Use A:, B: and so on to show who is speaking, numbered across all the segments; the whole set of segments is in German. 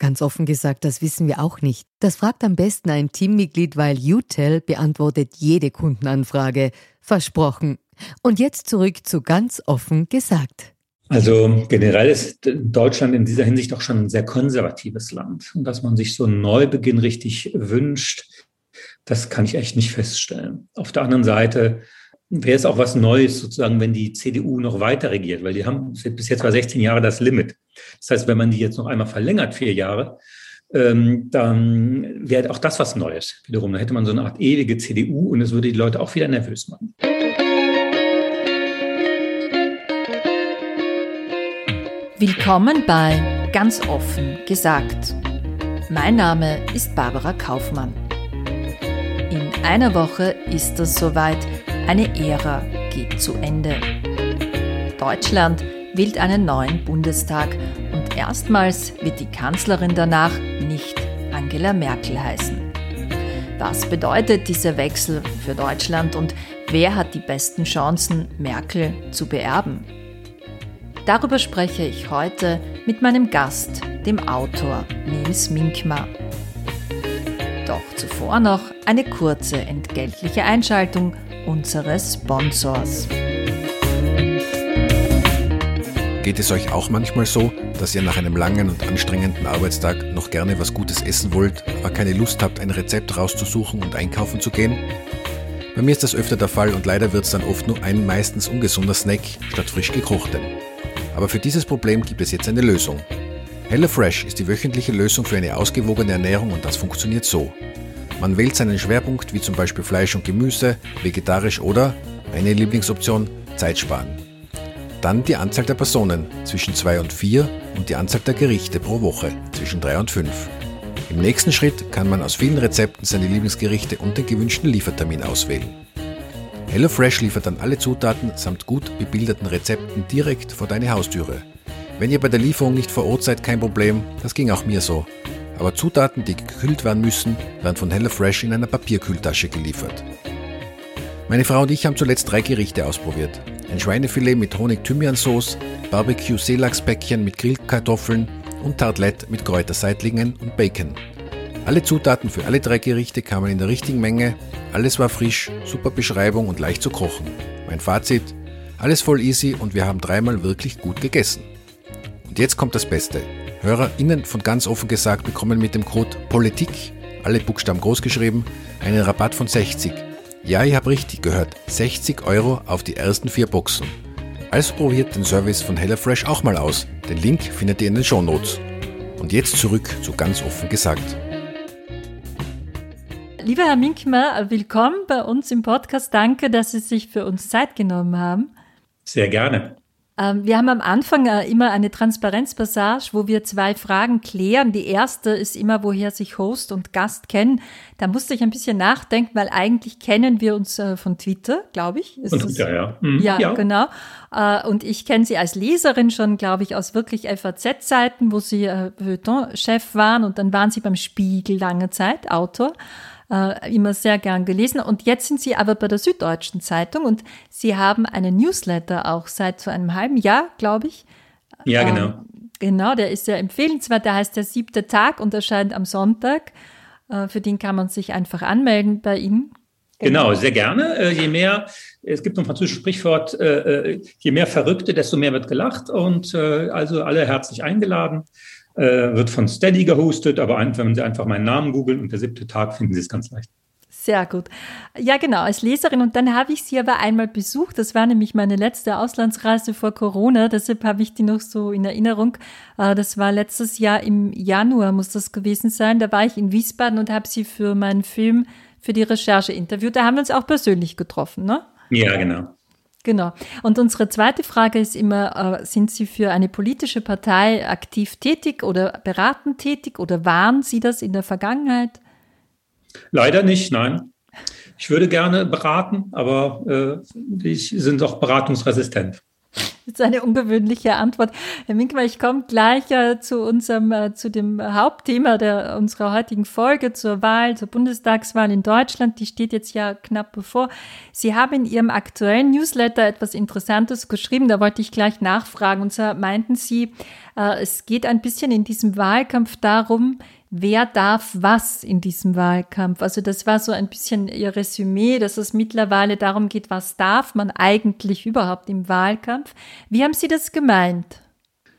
A: Ganz offen gesagt, das wissen wir auch nicht. Das fragt am besten ein Teammitglied, weil UTEL beantwortet jede Kundenanfrage. Versprochen. Und jetzt zurück zu ganz offen gesagt.
B: Also generell ist Deutschland in dieser Hinsicht auch schon ein sehr konservatives Land. Und dass man sich so einen Neubeginn richtig wünscht, das kann ich echt nicht feststellen. Auf der anderen Seite wäre es auch was Neues sozusagen, wenn die CDU noch weiter regiert, weil die haben bis jetzt war 16 Jahre das Limit. Das heißt, wenn man die jetzt noch einmal verlängert, vier Jahre, ähm, dann wäre auch das was Neues wiederum. Da hätte man so eine Art ewige CDU und es würde die Leute auch wieder nervös machen.
A: Willkommen bei Ganz offen gesagt. Mein Name ist Barbara Kaufmann. In einer Woche ist es soweit, eine Ära geht zu Ende. Deutschland wählt einen neuen Bundestag und erstmals wird die Kanzlerin danach nicht Angela Merkel heißen. Was bedeutet dieser Wechsel für Deutschland und wer hat die besten Chancen, Merkel zu beerben? Darüber spreche ich heute mit meinem Gast, dem Autor Nils Minkmar. Doch zuvor noch eine kurze entgeltliche Einschaltung unseres Sponsors.
C: Geht es euch auch manchmal so, dass ihr nach einem langen und anstrengenden Arbeitstag noch gerne was Gutes essen wollt, aber keine Lust habt, ein Rezept rauszusuchen und einkaufen zu gehen? Bei mir ist das öfter der Fall und leider wird es dann oft nur ein meistens ungesunder Snack statt frisch gekochtem. Aber für dieses Problem gibt es jetzt eine Lösung. HelloFresh ist die wöchentliche Lösung für eine ausgewogene Ernährung und das funktioniert so. Man wählt seinen Schwerpunkt wie zum Beispiel Fleisch und Gemüse, vegetarisch oder, meine Lieblingsoption, Zeit sparen. Dann die Anzahl der Personen zwischen 2 und 4 und die Anzahl der Gerichte pro Woche zwischen 3 und 5. Im nächsten Schritt kann man aus vielen Rezepten seine Lieblingsgerichte und den gewünschten Liefertermin auswählen. HelloFresh liefert dann alle Zutaten samt gut bebilderten Rezepten direkt vor deine Haustüre. Wenn ihr bei der Lieferung nicht vor Ort seid, kein Problem, das ging auch mir so aber Zutaten, die gekühlt werden müssen, werden von HelloFresh in einer Papierkühltasche geliefert. Meine Frau und ich haben zuletzt drei Gerichte ausprobiert. Ein Schweinefilet mit Honig-Thymian-Sauce, Barbecue-Seelachsbäckchen mit Grillkartoffeln und Tartlette mit Kräuterseitlingen und Bacon. Alle Zutaten für alle drei Gerichte kamen in der richtigen Menge, alles war frisch, super Beschreibung und leicht zu kochen. Mein Fazit, alles voll easy und wir haben dreimal wirklich gut gegessen. Und jetzt kommt das Beste. HörerInnen von ganz offen gesagt bekommen mit dem Code Politik, alle Buchstaben groß geschrieben, einen Rabatt von 60. Ja, ich habe richtig gehört, 60 Euro auf die ersten vier Boxen. Also probiert den Service von HelloFresh auch mal aus. Den Link findet ihr in den Shownotes. Und jetzt zurück zu ganz offen gesagt.
A: Lieber Herr Minkmer, willkommen bei uns im Podcast. Danke, dass Sie sich für uns Zeit genommen haben.
B: Sehr gerne.
A: Ähm, wir haben am Anfang äh, immer eine Transparenzpassage, wo wir zwei Fragen klären. Die erste ist immer, woher sich Host und Gast kennen. Da musste ich ein bisschen nachdenken, weil eigentlich kennen wir uns äh, von Twitter, glaube ich.
B: Ist von Twitter, ja.
A: Mhm, ja. Ja, genau. Äh, und ich kenne sie als Leserin schon, glaube ich, aus wirklich FAZ-Zeiten, wo sie Feuilleton-Chef waren und dann waren sie beim Spiegel lange Zeit, Autor äh, immer sehr gern gelesen. Und jetzt sind Sie aber bei der Süddeutschen Zeitung und Sie haben einen Newsletter auch seit so einem halben Jahr, glaube ich.
B: Ja, genau. Ähm,
A: genau, der ist sehr empfehlenswert. Der heißt der siebte Tag und erscheint am Sonntag. Äh, für den kann man sich einfach anmelden bei Ihnen.
B: Genau, sehr gerne. Äh, je mehr, es gibt ein französisches Sprichwort, äh, äh, je mehr Verrückte, desto mehr wird gelacht und also alle herzlich eingeladen äh, wird von Steady gehostet, aber wenn Sie einfach meinen Namen googeln und der siebte Tag, finden Sie es ganz leicht.
D: Sehr gut. Ja, genau, als Leserin. Und dann habe ich sie aber einmal besucht. Das war nämlich meine letzte Auslandsreise vor Corona. Deshalb habe ich die noch so in Erinnerung. Äh, das war letztes Jahr im Januar, muss das gewesen sein. Da war ich in Wiesbaden und habe sie für meinen Film, für die Recherche interviewt. Da haben wir uns auch persönlich getroffen, ne?
B: Ja, genau.
D: Genau. Und unsere zweite Frage ist immer, äh, sind Sie für eine politische Partei aktiv tätig oder beratend tätig oder waren Sie das in der Vergangenheit?
B: Leider nicht, nein. Ich würde gerne beraten, aber äh, ich sind doch beratungsresistent.
D: Das ist eine ungewöhnliche Antwort. Herr Minkmar, ich komme gleich äh, zu unserem, äh, zu dem Hauptthema der, unserer heutigen Folge, zur Wahl, zur Bundestagswahl in Deutschland. Die steht jetzt ja knapp bevor. Sie haben in Ihrem aktuellen Newsletter etwas Interessantes geschrieben. Da wollte ich gleich nachfragen. Und zwar meinten Sie, äh, es geht ein bisschen in diesem Wahlkampf darum, wer darf was in diesem Wahlkampf. Also das war so ein bisschen Ihr Resümee, dass es mittlerweile darum geht, was darf man eigentlich überhaupt im Wahlkampf. Wie haben Sie das gemeint?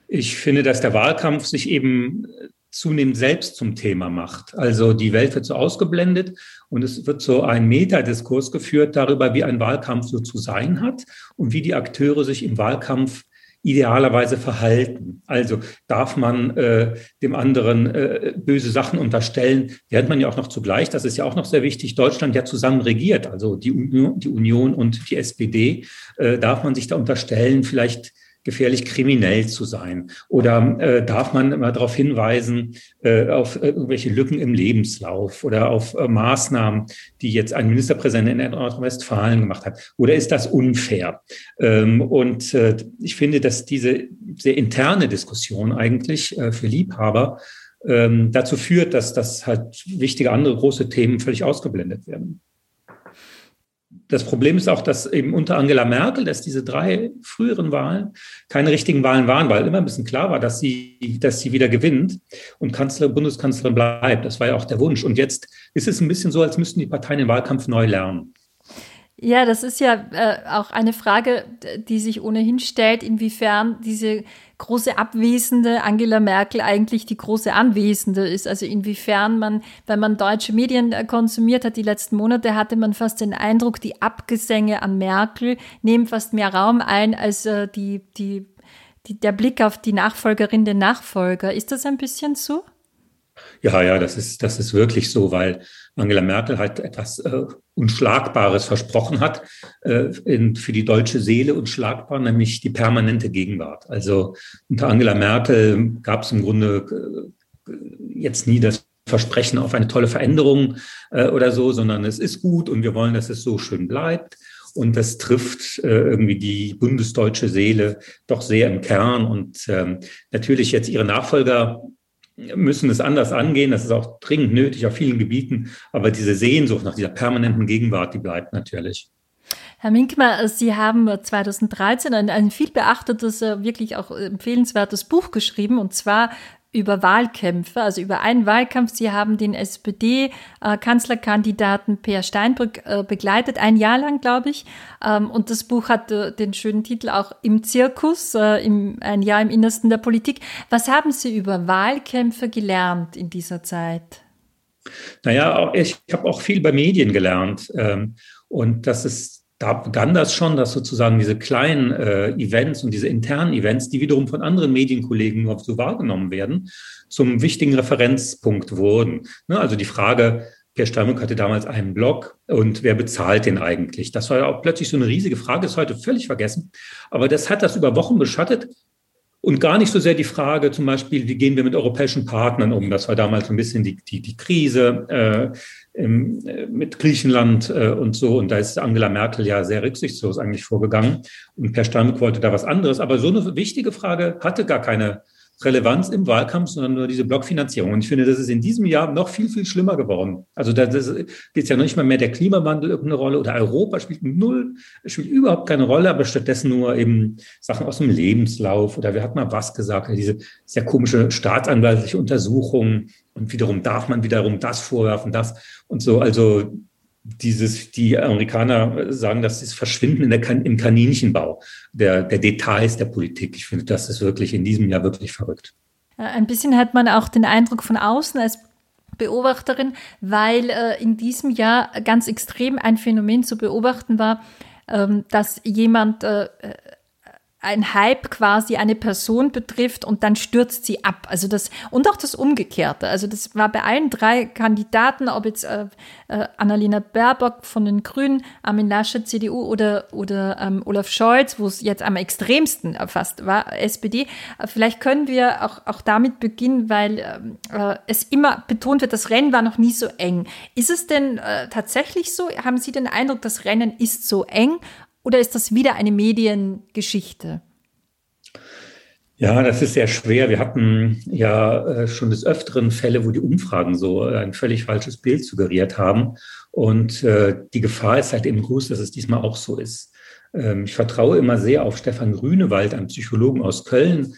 B: Ich finde, dass der Wahlkampf sich eben zunehmend selbst zum Thema macht. Also die Welt wird so ausgeblendet und es wird so ein Metadiskurs geführt darüber, wie ein Wahlkampf so zu sein hat und wie die Akteure sich im Wahlkampf idealerweise verhalten. Also darf man äh, dem anderen äh, böse Sachen unterstellen, während man ja auch noch zugleich, das ist ja auch noch sehr wichtig, Deutschland ja zusammen regiert, also die Union, die Union und die SPD, äh, darf man sich da unterstellen, vielleicht gefährlich kriminell zu sein? Oder äh, darf man immer darauf hinweisen, äh, auf äh, irgendwelche Lücken im Lebenslauf oder auf äh, Maßnahmen, die jetzt ein Ministerpräsident in Nordrhein-Westfalen gemacht hat? Oder ist das unfair? Ähm, und äh, ich finde, dass diese sehr interne Diskussion eigentlich äh, für Liebhaber ähm, dazu führt, dass das halt wichtige andere große Themen völlig ausgeblendet werden. Das Problem ist auch, dass eben unter Angela Merkel, dass diese drei früheren Wahlen keine richtigen Wahlen waren, weil immer ein bisschen klar war, dass sie, dass sie wieder gewinnt und Kanzler, Bundeskanzlerin bleibt. Das war ja auch der Wunsch. Und jetzt ist es ein bisschen so, als müssten die Parteien den Wahlkampf neu lernen.
D: Ja, das ist ja äh, auch eine Frage, die sich ohnehin stellt, inwiefern diese große Abwesende Angela Merkel eigentlich die große Anwesende ist. Also inwiefern man, wenn man deutsche Medien äh, konsumiert hat die letzten Monate, hatte man fast den Eindruck, die Abgesänge an Merkel nehmen fast mehr Raum ein als äh, die, die, die, der Blick auf die Nachfolgerin, den Nachfolger. Ist das ein bisschen so?
B: Ja, ja, das ist, das ist wirklich so, weil Angela Merkel halt etwas äh, Unschlagbares versprochen hat äh, in, für die deutsche Seele unschlagbar, nämlich die permanente Gegenwart. Also unter Angela Merkel gab es im Grunde äh, jetzt nie das Versprechen auf eine tolle Veränderung äh, oder so, sondern es ist gut und wir wollen, dass es so schön bleibt. Und das trifft äh, irgendwie die bundesdeutsche Seele doch sehr im Kern. Und ähm, natürlich jetzt ihre Nachfolger müssen es anders angehen. Das ist auch dringend nötig auf vielen Gebieten. Aber diese Sehnsucht nach dieser permanenten Gegenwart, die bleibt natürlich.
D: Herr Minkmar, Sie haben 2013 ein, ein viel beachtetes, äh, wirklich auch empfehlenswertes Buch geschrieben, und zwar über Wahlkämpfe, also über einen Wahlkampf. Sie haben den SPD-Kanzlerkandidaten Per Steinbrück äh, begleitet, ein Jahr lang, glaube ich. Ähm, und das Buch hatte den schönen Titel auch Im Zirkus, äh, ein Jahr im Innersten der Politik. Was haben Sie über Wahlkämpfe gelernt in dieser Zeit?
B: Naja, ich habe auch viel bei Medien gelernt. Ähm, und das ist da begann das schon, dass sozusagen diese kleinen äh, Events und diese internen Events, die wiederum von anderen Medienkollegen nur so wahrgenommen werden, zum wichtigen Referenzpunkt wurden. Ne, also die Frage, Pierre Steinmuck hatte damals einen Blog und wer bezahlt den eigentlich? Das war ja auch plötzlich so eine riesige Frage, ist heute völlig vergessen. Aber das hat das über Wochen beschattet und gar nicht so sehr die Frage zum Beispiel, wie gehen wir mit europäischen Partnern um? Das war damals so ein bisschen die, die, die Krise äh, im, äh, mit Griechenland äh, und so. Und da ist Angela Merkel ja sehr rücksichtslos eigentlich vorgegangen. Und Per Steinbrück wollte da was anderes. Aber so eine wichtige Frage hatte gar keine Relevanz im Wahlkampf, sondern nur diese Blockfinanzierung. Und ich finde, das ist in diesem Jahr noch viel, viel schlimmer geworden. Also da spielt ja noch nicht mal mehr der Klimawandel irgendeine Rolle oder Europa spielt null, spielt überhaupt keine Rolle, aber stattdessen nur eben Sachen aus dem Lebenslauf oder wer hat mal was gesagt, diese sehr komische staatsanwaltliche Untersuchung und wiederum darf man wiederum das vorwerfen, das und so. Also dieses, die Amerikaner sagen, das ist Verschwinden in der, im Kaninchenbau der, der Details der Politik. Ich finde, das ist wirklich in diesem Jahr wirklich verrückt.
D: Ein bisschen hat man auch den Eindruck von außen, als Beobachterin, weil äh, in diesem Jahr ganz extrem ein Phänomen zu beobachten war, ähm, dass jemand äh, ein Hype quasi eine Person betrifft und dann stürzt sie ab. Also das und auch das Umgekehrte. Also das war bei allen drei Kandidaten, ob jetzt äh, äh, Annalena Baerbock von den Grünen, Armin Laschet CDU oder oder ähm, Olaf Scholz, wo es jetzt am extremsten fast war SPD. Äh, vielleicht können wir auch auch damit beginnen, weil ähm, äh, es immer betont wird, das Rennen war noch nie so eng. Ist es denn äh, tatsächlich so? Haben Sie den Eindruck, das Rennen ist so eng oder ist das wieder eine Mediengeschichte?
B: Ja, das ist sehr schwer. Wir hatten ja äh, schon des Öfteren Fälle, wo die Umfragen so ein völlig falsches Bild suggeriert haben. Und äh, die Gefahr ist halt eben groß, dass es diesmal auch so ist. Ähm, ich vertraue immer sehr auf Stefan Grünewald, einen Psychologen aus Köln,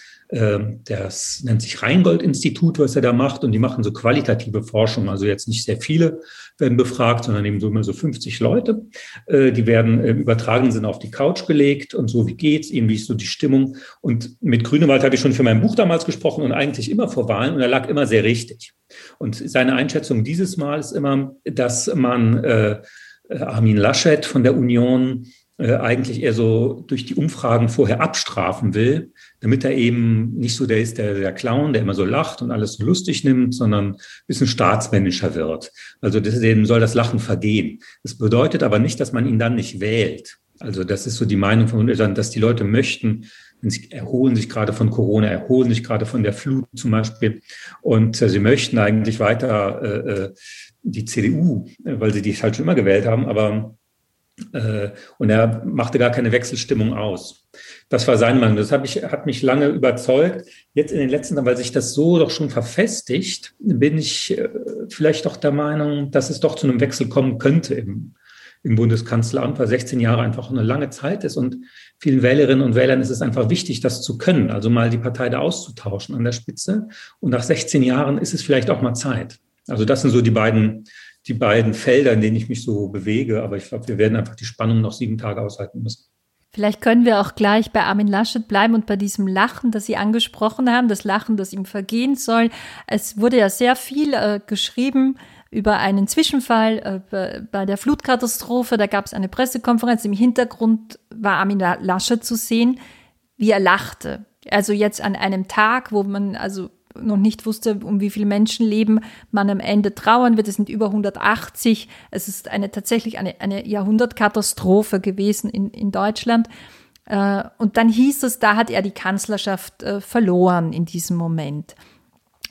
B: das nennt sich Rheingold-Institut, was er da macht. Und die machen so qualitative Forschung. Also jetzt nicht sehr viele werden befragt, sondern eben so immer so 50 Leute. Äh, die werden im übertragenen Sinne auf die Couch gelegt und so, wie geht's ihnen, wie ist so die Stimmung. Und mit Grünewald habe ich schon für mein Buch damals gesprochen und eigentlich immer vor Wahlen und er lag immer sehr richtig. Und seine Einschätzung dieses Mal ist immer, dass man äh, Armin Laschet von der Union äh, eigentlich eher so durch die Umfragen vorher abstrafen will, damit er eben nicht so der ist, der, der Clown, der immer so lacht und alles so lustig nimmt, sondern ein bisschen staatsmännischer wird. Also deswegen soll das Lachen vergehen. Das bedeutet aber nicht, dass man ihn dann nicht wählt. Also das ist so die Meinung von dass die Leute möchten, sie erholen sich gerade von Corona, erholen sich gerade von der Flut zum Beispiel und äh, sie möchten eigentlich weiter äh, äh die CDU, weil sie die halt schon immer gewählt haben, aber äh, und er machte gar keine Wechselstimmung aus. Das war sein Meinung. Das hat mich, hat mich lange überzeugt. Jetzt in den letzten Jahren, weil sich das so doch schon verfestigt, bin ich äh, vielleicht doch der Meinung, dass es doch zu einem Wechsel kommen könnte im, im Bundeskanzleramt, weil 16 Jahre einfach eine lange Zeit ist und vielen Wählerinnen und Wählern ist es einfach wichtig, das zu können, also mal die Partei da auszutauschen an der Spitze. Und nach 16 Jahren ist es vielleicht auch mal Zeit. Also das sind so die beiden die beiden Felder, in denen ich mich so bewege. Aber ich glaube, wir werden einfach die Spannung noch sieben Tage aushalten müssen.
D: Vielleicht können wir auch gleich bei Armin Laschet bleiben und bei diesem Lachen, das Sie angesprochen haben, das Lachen, das ihm vergehen soll. Es wurde ja sehr viel äh, geschrieben über einen Zwischenfall äh, bei der Flutkatastrophe. Da gab es eine Pressekonferenz. Im Hintergrund war Armin Laschet zu sehen, wie er lachte. Also jetzt an einem Tag, wo man also noch nicht wusste, um wie viele Menschenleben man am Ende trauern wird. Es sind über 180. Es ist eine tatsächlich eine, eine Jahrhundertkatastrophe gewesen in, in Deutschland. Äh, und dann hieß es, da hat er die Kanzlerschaft äh, verloren in diesem Moment.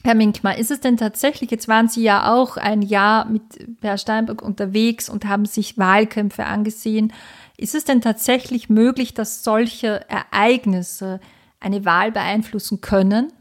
D: Herr Minkmar, ist es denn tatsächlich, jetzt waren Sie ja auch ein Jahr mit Herr Steinberg unterwegs und haben sich Wahlkämpfe angesehen. Ist es denn tatsächlich möglich, dass solche Ereignisse eine Wahl beeinflussen können?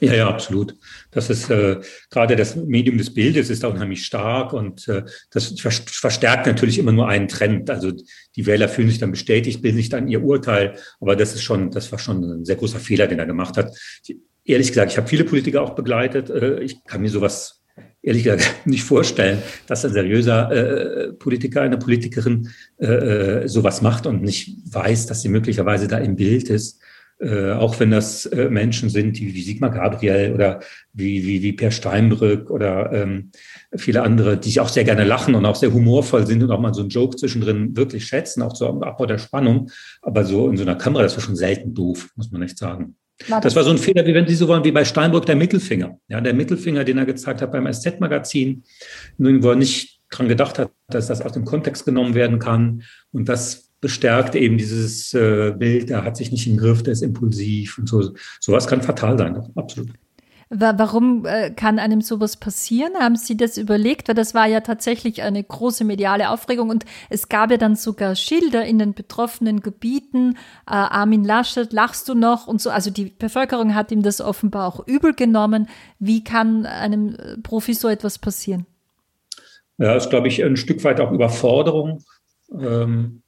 B: Ja, ja, absolut. Das ist äh, gerade das Medium des Bildes ist da unheimlich stark und äh, das verstärkt natürlich immer nur einen Trend. Also die Wähler fühlen sich dann bestätigt, bilden sich dann ihr Urteil. Aber das ist schon, das war schon ein sehr großer Fehler, den er gemacht hat. Ich, ehrlich gesagt, ich habe viele Politiker auch begleitet. Äh, ich kann mir sowas ehrlich gesagt nicht vorstellen, dass ein seriöser äh, Politiker, eine Politikerin äh, äh sowas macht und nicht weiß, dass sie möglicherweise da im Bild ist. Äh, auch wenn das äh, Menschen sind, die wie Sigmar Gabriel oder wie, wie, wie Per Steinbrück oder ähm, viele andere, die auch sehr gerne lachen und auch sehr humorvoll sind und auch mal so einen Joke zwischendrin wirklich schätzen, auch so am Abbau der Spannung. Aber so in so einer Kamera, das war schon selten doof, muss man echt sagen. Das war so ein Fehler, wie wenn Sie so wollen, wie bei Steinbrück der Mittelfinger. Ja, der Mittelfinger, den er gezeigt hat beim SZ-Magazin, wo er nicht dran gedacht hat, dass das aus dem Kontext genommen werden kann. Und das bestärkt eben dieses äh, Bild, der hat sich nicht im Griff, der ist impulsiv und so. Sowas kann fatal sein, absolut.
D: Warum äh, kann einem sowas passieren? Haben Sie das überlegt? Weil das war ja tatsächlich eine große mediale Aufregung und es gab ja dann sogar Schilder in den betroffenen Gebieten. Äh, Armin Laschet, lachst du noch? Und so. Also die Bevölkerung hat ihm das offenbar auch übel genommen. Wie kann einem äh, Profi so etwas passieren?
B: Ja, ist, glaube ich, ein Stück weit auch Überforderung. Ähm,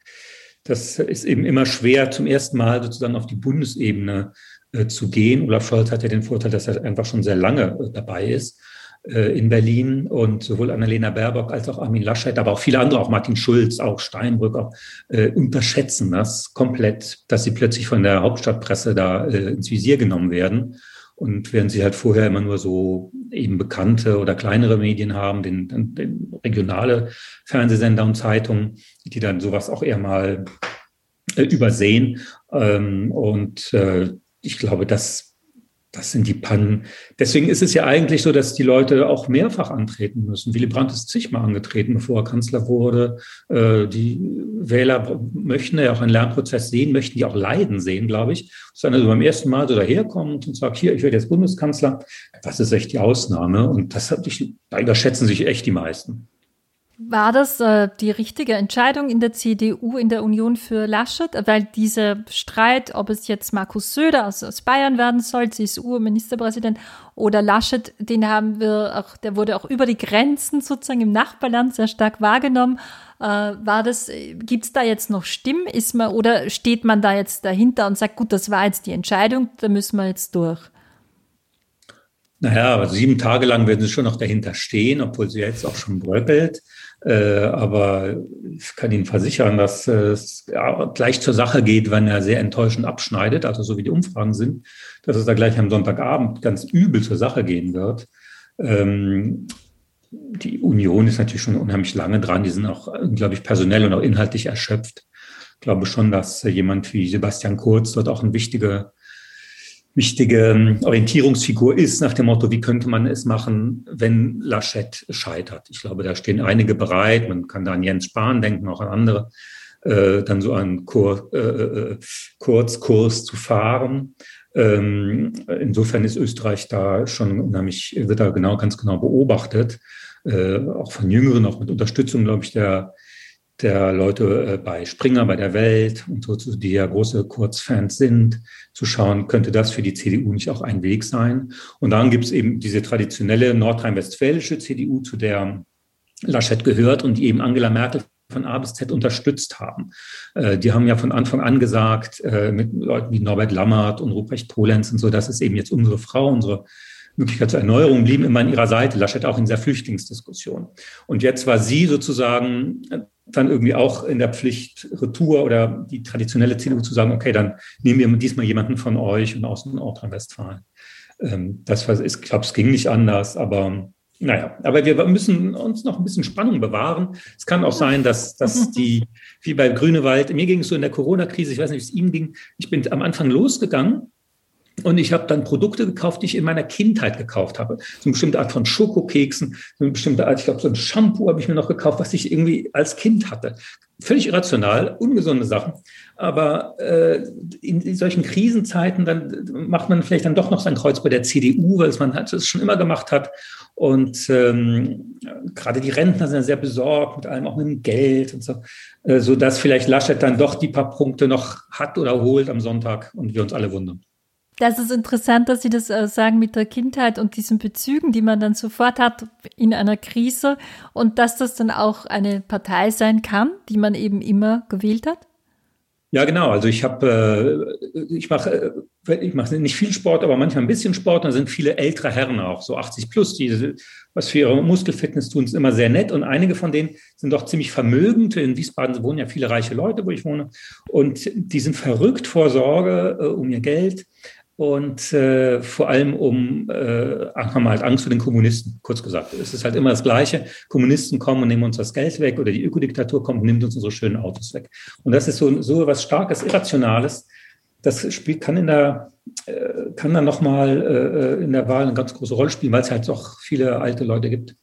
B: das ist eben immer schwer, zum ersten Mal sozusagen auf die Bundesebene äh, zu gehen. Olaf Scholz hat ja den Vorteil, dass er einfach schon sehr lange äh, dabei ist äh, in Berlin und sowohl Annalena Baerbock als auch Armin Laschet, aber auch viele andere, auch Martin Schulz, auch Steinbrück, auch, äh, unterschätzen das komplett, dass sie plötzlich von der Hauptstadtpresse da äh, ins Visier genommen werden. Und während sie halt vorher immer nur so eben bekannte oder kleinere Medien haben, den, den, regionale Fernsehsender und Zeitungen, die dann sowas auch eher mal äh, übersehen. Ähm, und äh, ich glaube, das das sind die Pannen. Deswegen ist es ja eigentlich so, dass die Leute auch mehrfach antreten müssen. Willy Brandt ist zigmal angetreten, bevor er Kanzler wurde. Äh, die Wähler möchten ja auch einen Lernprozess sehen, möchten die auch Leiden sehen, glaube ich. Dass einer also beim ersten Mal so daherkommt und sagt, hier, ich werde jetzt Bundeskanzler. Das ist echt die Ausnahme. Und das hat da überschätzen sich echt die meisten.
D: War das äh, die richtige Entscheidung in der CDU, in der Union für Laschet? Weil dieser Streit, ob es jetzt Markus Söder aus, aus Bayern werden soll, CSU-Ministerpräsident, oder Laschet, den haben wir auch, der wurde auch über die Grenzen sozusagen im Nachbarland sehr stark wahrgenommen. Äh, war das, gibt es da jetzt noch Stimmen? Ist man, oder steht man da jetzt dahinter und sagt, gut, das war jetzt die Entscheidung, da müssen wir jetzt durch?
B: Naja, also sieben Tage lang werden sie schon noch dahinter stehen, obwohl sie jetzt auch schon bröckelt. Äh, aber ich kann Ihnen versichern, dass es gleich zur Sache geht, wenn er sehr enttäuschend abschneidet, also so wie die Umfragen sind, dass es da gleich am Sonntagabend ganz übel zur Sache gehen wird. Ähm, die Union ist natürlich schon unheimlich lange dran. Die sind auch, glaube ich, personell und auch inhaltlich erschöpft. Ich glaube schon, dass jemand wie Sebastian Kurz dort auch ein wichtiger wichtige ähm, Orientierungsfigur ist, nach dem Motto, wie könnte man es machen, wenn Laschet scheitert. Ich glaube, da stehen einige bereit. Man kann da an Jens Spahn denken, auch an andere, äh, dann so einen Kur, äh, äh, Kurzkurs zu fahren. Ähm, insofern ist Österreich da schon unheimlich, wird da genau, ganz genau beobachtet, äh, auch von Jüngeren, auch mit Unterstützung, glaube ich, der der Leute äh, bei Springer, bei der Welt und so, die ja große Kurzfans sind, zu schauen, könnte das für die CDU nicht auch ein Weg sein? Und dann gibt es eben diese traditionelle nordrhein-westfälische CDU, zu der Laschet gehört und die eben Angela Merkel von A bis Z unterstützt haben. Äh, die haben ja von Anfang an gesagt, äh, mit Leuten wie Norbert Lammert und Ruprecht Polenz und so, das ist eben jetzt unsere Frau, unsere Möglichkeit zur Erneuerung, blieben immer an ihrer Seite. Laschet auch in dieser Flüchtlingsdiskussion. Und jetzt war sie sozusagen dann irgendwie auch in der Pflicht, Retour oder die traditionelle CDU zu sagen, okay, dann nehmen wir diesmal jemanden von euch und aus Nordrhein-Westfalen. Ähm, das war, ich glaube, es ging nicht anders, aber naja, aber wir müssen uns noch ein bisschen Spannung bewahren. Es kann auch sein, dass, dass die, wie bei Grünewald, mir ging es so in der Corona-Krise, ich weiß nicht, wie es ihm ging, ich bin am Anfang losgegangen und ich habe dann Produkte gekauft, die ich in meiner Kindheit gekauft habe. So eine bestimmte Art von Schokokeksen, so eine bestimmte Art, ich glaube, so ein Shampoo habe ich mir noch gekauft, was ich irgendwie als Kind hatte. Völlig irrational, ungesunde Sachen. Aber äh, in, solchen Krisenzeiten, dann macht man vielleicht dann doch noch sein Kreuz bei der CDU, weil es man es schon immer gemacht hat. Und ähm, gerade die Rentner sind sehr besorgt, mit allem auch mit dem Geld und so, äh, so dass vielleicht Laschet dann doch die paar Punkte noch hat oder holt am Sonntag und wir uns alle wundern.
D: Das ist interessant, dass Sie das äh, sagen mit der Kindheit und diesen Bezügen, die man dann sofort hat in einer Krise und dass das dann auch eine Partei sein kann, die man eben immer gewählt hat?
B: Ja, genau. Also ich habe, äh, ich mache, äh, ich mache nicht viel Sport, aber manchmal ein bisschen Sport. Da sind viele ältere Herren auch, so 80 plus, die was für ihre Muskelfitness tun, ist immer sehr nett. Und einige von denen sind doch ziemlich vermögend. In Wiesbaden wohnen ja viele reiche Leute, wo ich wohne. Und die sind verrückt vor Sorge um ihr Geld und äh, vor allem um, äh, haben halt Angst vor den Kommunisten, kurz gesagt. Es ist halt immer das Gleiche. Kommunisten kommen und nehmen uns das Geld weg oder die Ökodiktatur kommt und nimmt uns unsere schönen Autos weg. Und das ist so, so was Starkes, Irrationales. Das spielt, kann in der, äh, kann dann nochmal äh, in der Wahl eine ganz große Rolle spielen, weil es halt auch viele alte Leute gibt.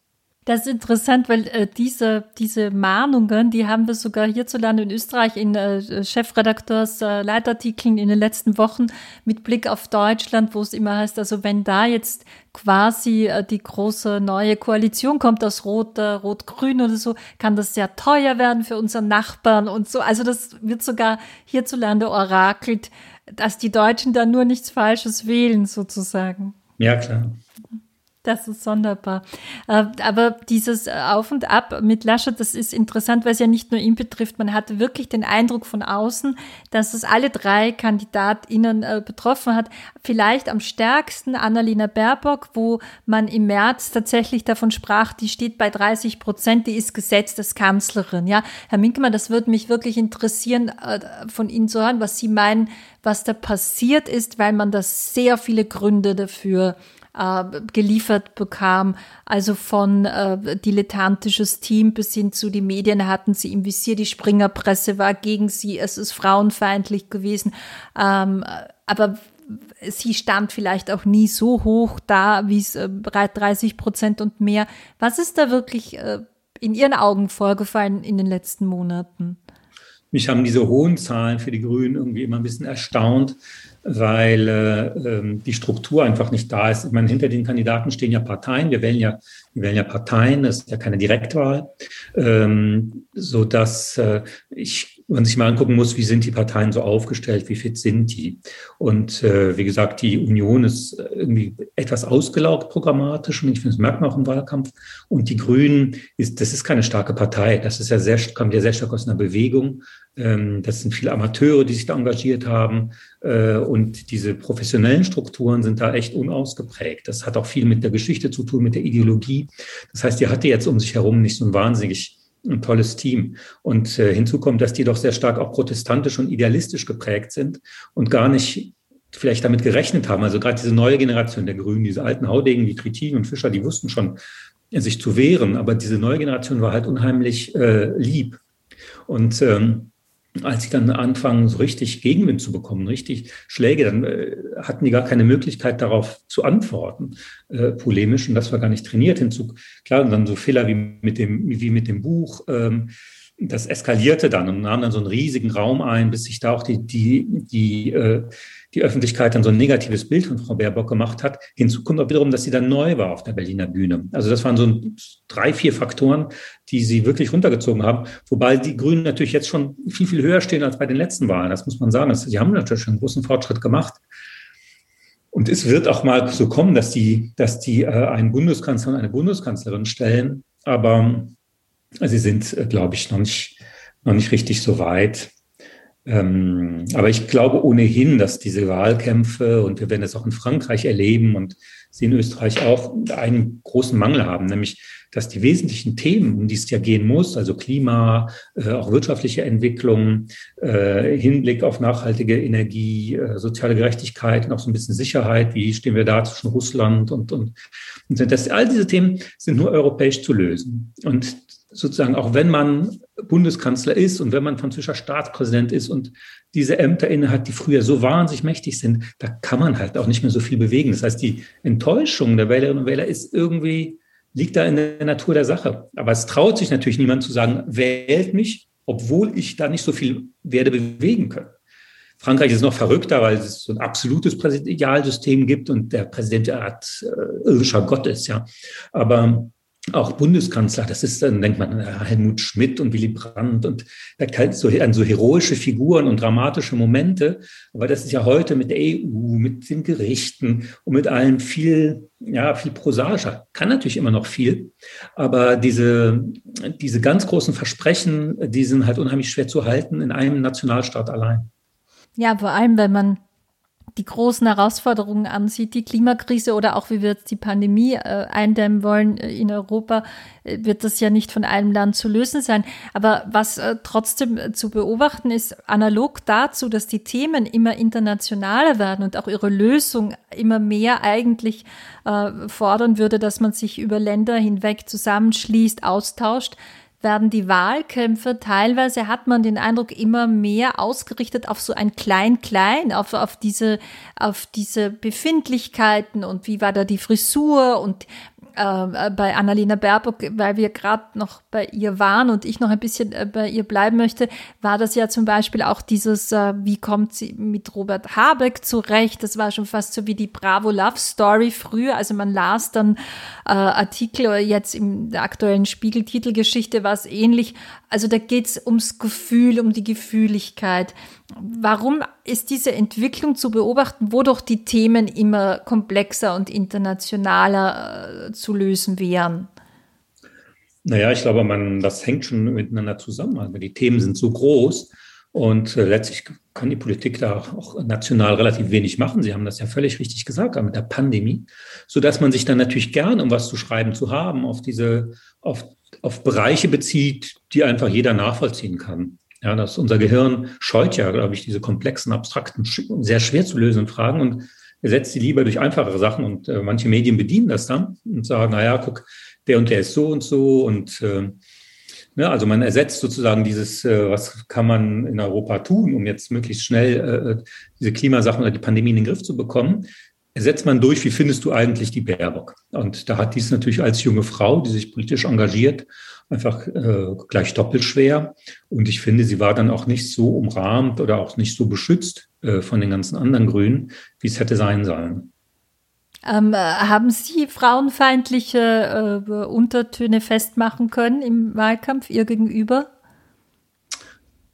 D: Das ist interessant, weil äh, diese, diese Mahnungen, die haben wir sogar hierzulande in Österreich in äh, Chefredakteurs äh, Leitartikeln in den letzten Wochen mit Blick auf Deutschland, wo es immer heißt, also wenn da jetzt quasi äh, die große neue Koalition kommt aus Rot, äh, Rot-Grün oder so, kann das sehr teuer werden für unseren Nachbarn und so. Also das wird sogar hierzulande orakelt, dass die Deutschen da nur nichts Falsches wählen sozusagen.
B: Ja, klar.
D: Das ist sonderbar. Äh, aber dieses Auf und Ab mit Laschet, das ist interessant, weil es ja nicht nur ihn betrifft. Man hatte wirklich den Eindruck von außen, dass es alle drei KandidatInnen äh, betroffen hat. Vielleicht am stärksten Annalena Baerbock, wo man im März tatsächlich davon sprach, die steht bei 30 Prozent, die ist gesetzt als Kanzlerin. Ja, Herr Minkemann, das würde mich wirklich interessieren, äh, von Ihnen zu hören, was Sie meinen, was da passiert ist, weil man da sehr viele Gründe dafür äh, geliefert bekam. Also von äh, dilettantisches Team bis hin zu die Medien hatten sie im Visier, die Springerpresse war gegen sie, es ist frauenfeindlich gewesen. Ähm, aber sie stand vielleicht auch nie so hoch da, wie es äh, bereits 30 Prozent und mehr. Was ist da wirklich äh, in Ihren Augen vorgefallen in den letzten Monaten?
B: Mich haben diese hohen Zahlen für die Grünen irgendwie immer ein bisschen erstaunt weil äh, ähm, die Struktur einfach nicht da ist. Ich meine, hinter den Kandidaten stehen ja Parteien. Wir wählen ja, wir wählen ja Parteien. Das ist ja keine Direktwahl, ähm, so dass äh, ich man sich mal angucken muss, wie sind die Parteien so aufgestellt, wie fit sind die. Und äh, wie gesagt, die Union ist irgendwie etwas ausgelaugt programmatisch und ich finde, das merkt man auch im Wahlkampf. Und die Grünen, ist, das ist keine starke Partei. Das ist ja sehr, kommt ja sehr stark aus einer Bewegung. Ähm, das sind viele Amateure, die sich da engagiert haben. Äh, und diese professionellen Strukturen sind da echt unausgeprägt. Das hat auch viel mit der Geschichte zu tun, mit der Ideologie. Das heißt, die hatte jetzt um sich herum nicht so ein wahnsinnig ein tolles Team. Und äh, hinzu kommt, dass die doch sehr stark auch protestantisch und idealistisch geprägt sind und gar nicht vielleicht damit gerechnet haben. Also gerade diese neue Generation der Grünen, diese alten Haudegen wie Trittin und Fischer, die wussten schon, sich zu wehren. Aber diese neue Generation war halt unheimlich äh, lieb. Und ähm, als sie dann anfangen, so richtig Gegenwind zu bekommen, richtig Schläge, dann äh, hatten die gar keine Möglichkeit darauf zu antworten, äh, polemisch. Und das war gar nicht trainiert hinzu. Klar, und dann so Fehler wie mit dem, wie mit dem Buch. Ähm, das eskalierte dann und nahm dann so einen riesigen Raum ein, bis sich da auch die, die, die äh, die Öffentlichkeit dann so ein negatives Bild von Frau Baerbock gemacht hat. Hinzu kommt auch wiederum, dass sie dann neu war auf der Berliner Bühne. Also das waren so drei, vier Faktoren, die sie wirklich runtergezogen haben. Wobei die Grünen natürlich jetzt schon viel, viel höher stehen als bei den letzten Wahlen. Das muss man sagen. Sie haben natürlich schon einen großen Fortschritt gemacht. Und es wird auch mal so kommen, dass die, dass die äh, einen Bundeskanzler und eine Bundeskanzlerin stellen. Aber sie sind, äh, glaube ich, noch nicht, noch nicht richtig so weit. Ähm, aber ich glaube ohnehin, dass diese Wahlkämpfe, und wir werden das auch in Frankreich erleben und sie in Österreich auch, einen großen Mangel haben, nämlich, dass die wesentlichen Themen, um die es ja gehen muss, also Klima, äh, auch wirtschaftliche Entwicklung, äh, Hinblick auf nachhaltige Energie, äh, soziale Gerechtigkeit und auch so ein bisschen Sicherheit, wie stehen wir da zwischen Russland und, und, und das, all diese Themen sind nur europäisch zu lösen. Und sozusagen, auch wenn man Bundeskanzler ist und wenn man französischer Staatspräsident ist und diese Ämter innehat, die früher so wahnsinnig mächtig sind, da kann man halt auch nicht mehr so viel bewegen. Das heißt, die Enttäuschung der Wählerinnen und Wähler ist irgendwie, liegt da in der Natur der Sache. Aber es traut sich natürlich niemand zu sagen, wählt mich, obwohl ich da nicht so viel werde bewegen können. Frankreich ist noch verrückter, weil es so ein absolutes Präsidialsystem gibt und der Präsident eine Art äh, irdischer Gott ist, ja. Aber auch Bundeskanzler, das ist, dann denkt man an Helmut Schmidt und Willy Brandt und so, an so heroische Figuren und dramatische Momente. Aber das ist ja heute mit der EU, mit den Gerichten und mit allem viel, ja, viel prosaischer. Kann natürlich immer noch viel. Aber diese, diese ganz großen Versprechen, die sind halt unheimlich schwer zu halten in einem Nationalstaat allein.
D: Ja, vor allem, wenn man die großen Herausforderungen ansieht, die Klimakrise oder auch wie wir jetzt die Pandemie äh, eindämmen wollen äh, in Europa, äh, wird das ja nicht von einem Land zu lösen sein. Aber was äh, trotzdem äh, zu beobachten ist, analog dazu, dass die Themen immer internationaler werden und auch ihre Lösung immer mehr eigentlich äh, fordern würde, dass man sich über Länder hinweg zusammenschließt, austauscht, werden die Wahlkämpfe teilweise hat man den Eindruck immer mehr ausgerichtet auf so ein Klein-Klein, auf, auf diese, auf diese Befindlichkeiten und wie war da die Frisur und äh, bei Annalena Baerbock, weil wir gerade noch bei ihr waren und ich noch ein bisschen äh, bei ihr bleiben möchte, war das ja zum Beispiel auch dieses, äh, wie kommt sie mit Robert Habeck zurecht? Das war schon fast so wie die Bravo Love Story früher. Also man las dann äh, Artikel, jetzt in der aktuellen Spiegeltitelgeschichte war es ähnlich. Also da geht es ums Gefühl, um die Gefühligkeit. Warum ist diese Entwicklung zu beobachten, wo doch die Themen immer komplexer und internationaler äh, zu lösen wären?
B: Naja, ich glaube, man, das hängt schon miteinander zusammen. Also die Themen sind so groß und äh, letztlich kann die Politik da auch national relativ wenig machen. Sie haben das ja völlig richtig gesagt, mit der Pandemie, so dass man sich dann natürlich gern, um was zu schreiben zu haben, auf diese, auf, auf Bereiche bezieht, die einfach jeder nachvollziehen kann. Ja, dass unser Gehirn scheut ja, glaube ich, diese komplexen, abstrakten, sehr schwer zu lösenden Fragen und ersetzt sie lieber durch einfachere Sachen. Und äh, manche Medien bedienen das dann und sagen, naja, guck, der und der ist so und so. Und äh, ne, also man ersetzt sozusagen dieses, äh, was kann man in Europa tun, um jetzt möglichst schnell äh, äh, diese Klimasachen oder die Pandemie in den Griff zu bekommen, ersetzt man durch, wie findest du eigentlich die Baerbock? Und da hat dies natürlich als junge Frau, die sich politisch engagiert, einfach äh, gleich doppelt schwer. Und ich finde, sie war dann auch nicht so umrahmt oder auch nicht so beschützt äh, von den ganzen anderen Grünen, wie es hätte sein sollen.
D: Ähm, haben Sie frauenfeindliche äh, Untertöne festmachen können im Wahlkampf ihr gegenüber?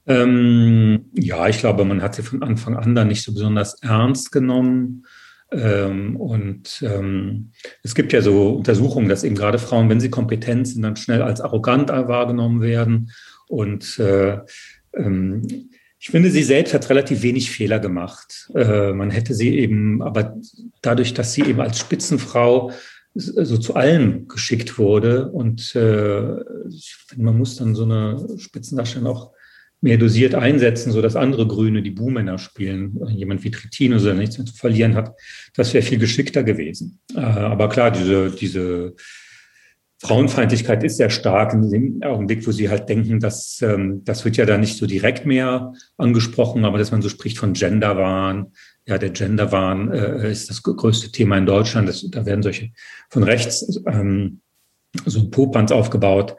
B: Ähm, ja, ich glaube, man hat sie von Anfang an dann nicht so besonders ernst genommen. Ähm, und ähm, es gibt ja so Untersuchungen, dass eben gerade Frauen, wenn sie kompetent sind, dann schnell als arrogant wahrgenommen werden. Und äh, ähm, ich finde, sie selbst hat relativ wenig Fehler gemacht. Äh, man hätte sie eben, aber dadurch, dass sie eben als Spitzenfrau so zu allem geschickt wurde und äh, ich finde, man muss dann so eine Spitzendarstellung auch mehr dosiert einsetzen, so dass andere Grüne die Buhmänner spielen. Jemand wie Trittin oder nichts mehr zu verlieren hat, das wäre viel geschickter gewesen. Äh, aber klar, diese, diese Frauenfeindlichkeit ist sehr stark in dem Augenblick, wo sie halt denken, dass ähm, das wird ja da nicht so direkt mehr angesprochen, aber dass man so spricht von Genderwahn. Ja, der Genderwahn äh, ist das größte Thema in Deutschland. Das, da werden solche von rechts ähm, so Popanz aufgebaut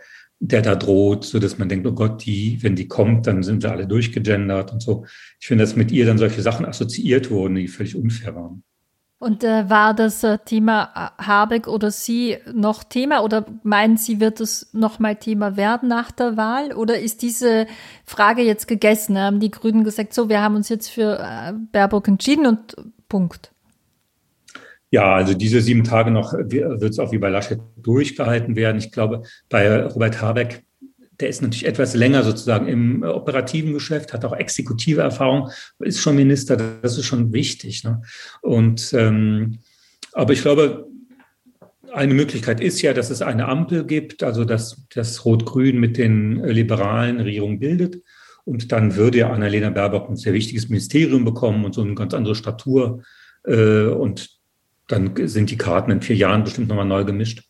B: der da droht, so dass man denkt, oh Gott, die, wenn die kommt, dann sind wir alle durchgegendert und so. Ich finde, dass mit ihr dann solche Sachen assoziiert wurden, die völlig unfair waren.
D: Und äh, war das äh, Thema äh, Habeck oder Sie noch Thema oder meinen Sie, wird es nochmal Thema werden nach der Wahl? Oder ist diese Frage jetzt gegessen? Haben die Grünen gesagt, so, wir haben uns jetzt für äh, Baerbock entschieden und Punkt?
B: Ja, also diese sieben Tage noch wird es auch wie bei Laschet durchgehalten werden. Ich glaube, bei Robert Habeck, der ist natürlich etwas länger sozusagen im operativen Geschäft, hat auch exekutive Erfahrung, ist schon Minister, das ist schon wichtig. Ne? Und ähm, aber ich glaube, eine Möglichkeit ist ja, dass es eine Ampel gibt, also dass das Rot-Grün mit den liberalen Regierungen bildet. Und dann würde ja Annalena Baerbock ein sehr wichtiges Ministerium bekommen und so eine ganz andere Statur. Äh, und dann sind die Karten in vier Jahren bestimmt nochmal neu gemischt.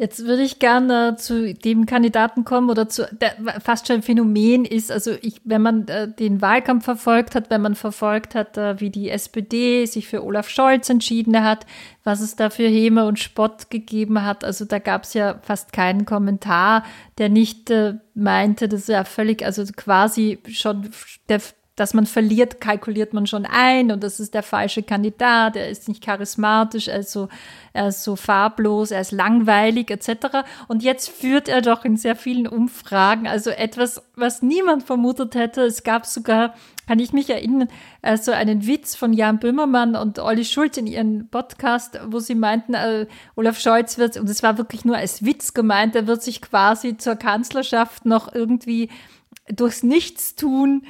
D: Jetzt würde ich gerne zu dem Kandidaten kommen oder zu der fast schon ein Phänomen ist, also ich, wenn man äh, den Wahlkampf verfolgt hat, wenn man verfolgt hat, äh, wie die SPD sich für Olaf Scholz entschieden hat, was es da für Häme und Spott gegeben hat, also da gab es ja fast keinen Kommentar, der nicht äh, meinte, das ist ja völlig, also quasi schon der dass man verliert, kalkuliert man schon ein und das ist der falsche Kandidat, er ist nicht charismatisch, er ist so, er ist so farblos, er ist langweilig etc. Und jetzt führt er doch in sehr vielen Umfragen, also etwas, was niemand vermutet hätte. Es gab sogar, kann ich mich erinnern, äh, so einen Witz von Jan Böhmermann und Olli Schulz in ihrem Podcast, wo sie meinten, äh, Olaf Scholz wird, und es war wirklich nur als Witz gemeint, er wird sich quasi zur Kanzlerschaft noch irgendwie durchs Nichtstun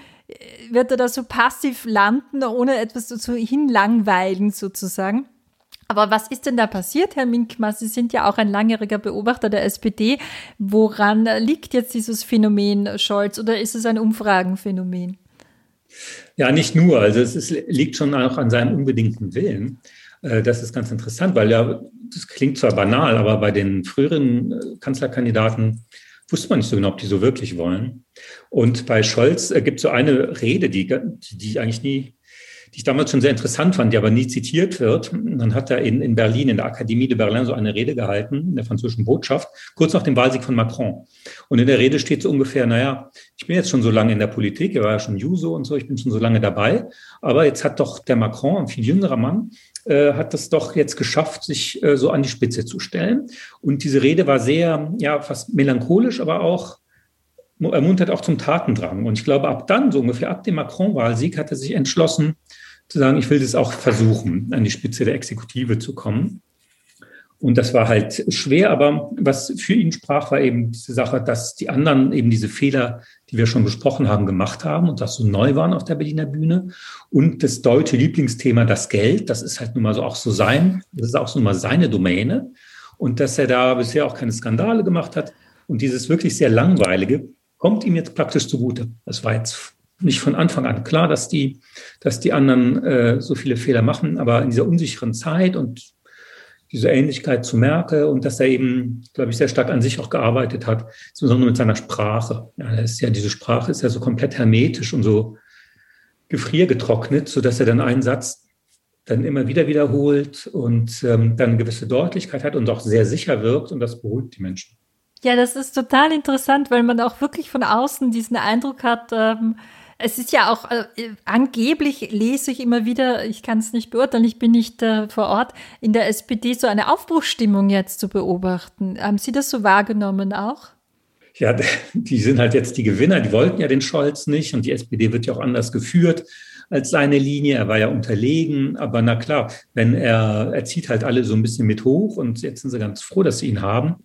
D: wird er da so passiv landen, ohne etwas zu hinlangweilen sozusagen. Aber was ist denn da passiert, Herr Minkmar? Sie sind ja auch ein langjähriger Beobachter der SPD. Woran liegt jetzt dieses Phänomen Scholz oder ist es ein Umfragenphänomen?
B: Ja, nicht nur. Also es ist, liegt schon auch an seinem unbedingten Willen. Äh, das ist ganz interessant, weil ja, das klingt zwar banal, aber bei den früheren äh, Kanzlerkandidaten wusste man nicht so genau, ob die so wirklich wollen. Und bei Scholz äh, gibt es so eine Rede, die, die eigentlich nie, die ich damals schon sehr interessant fand, die aber nie zitiert wird. Dann hat er in, in Berlin, in der Akademie de Berlin, so eine Rede gehalten, in der französischen Botschaft, kurz nach dem Wahlsieg von Macron. Und in der Rede steht so ungefähr, naja, ich bin jetzt schon so lange in der Politik, er war ja schon Juso und so, ich bin schon so lange dabei, aber jetzt hat doch der Macron, ein viel jüngerer Mann, äh, hat das doch jetzt geschafft, sich äh, so an die Spitze zu stellen. Und diese Rede war sehr, ja, fast melancholisch, aber auch ermuntert auch zum Tatendrang. Und ich glaube, ab dann, so ungefähr ab dem Macron-Wahlsieg, hat er sich entschlossen zu sagen, ich will das auch versuchen, an die Spitze der Exekutive zu kommen. Und das war halt schwer, aber was für ihn sprach, war eben diese Sache, dass die anderen eben diese Fehler, die wir schon besprochen haben, gemacht haben und das so neu waren auf der Berliner Bühne. Und das deutsche Lieblingsthema, das Geld, das ist halt nun mal so auch so sein, das ist auch so mal seine Domäne. Und dass er da bisher auch keine Skandale gemacht hat. Und dieses wirklich sehr langweilige kommt ihm jetzt praktisch zugute. Das war jetzt nicht von Anfang an klar, dass die, dass die anderen äh, so viele Fehler machen, aber in dieser unsicheren Zeit und diese Ähnlichkeit zu Merkel und dass er eben, glaube ich, sehr stark an sich auch gearbeitet hat, insbesondere mit seiner Sprache. Ja, ist ja, diese Sprache ist ja so komplett hermetisch und so gefriergetrocknet, so dass er dann einen Satz dann immer wieder wiederholt und ähm, dann eine gewisse Deutlichkeit hat und auch sehr sicher wirkt und das beruhigt die Menschen.
D: Ja, das ist total interessant, weil man auch wirklich von außen diesen Eindruck hat, ähm, es ist ja auch äh, angeblich lese ich immer wieder, ich kann es nicht beurteilen, ich bin nicht äh, vor Ort, in der SPD so eine Aufbruchsstimmung jetzt zu beobachten. Haben Sie das so wahrgenommen auch?
B: Ja, die sind halt jetzt die Gewinner. Die wollten ja den Scholz nicht und die SPD wird ja auch anders geführt als seine Linie. Er war ja unterlegen, aber na klar, wenn er, er zieht halt alle so ein bisschen mit hoch und jetzt sind sie ganz froh, dass sie ihn haben.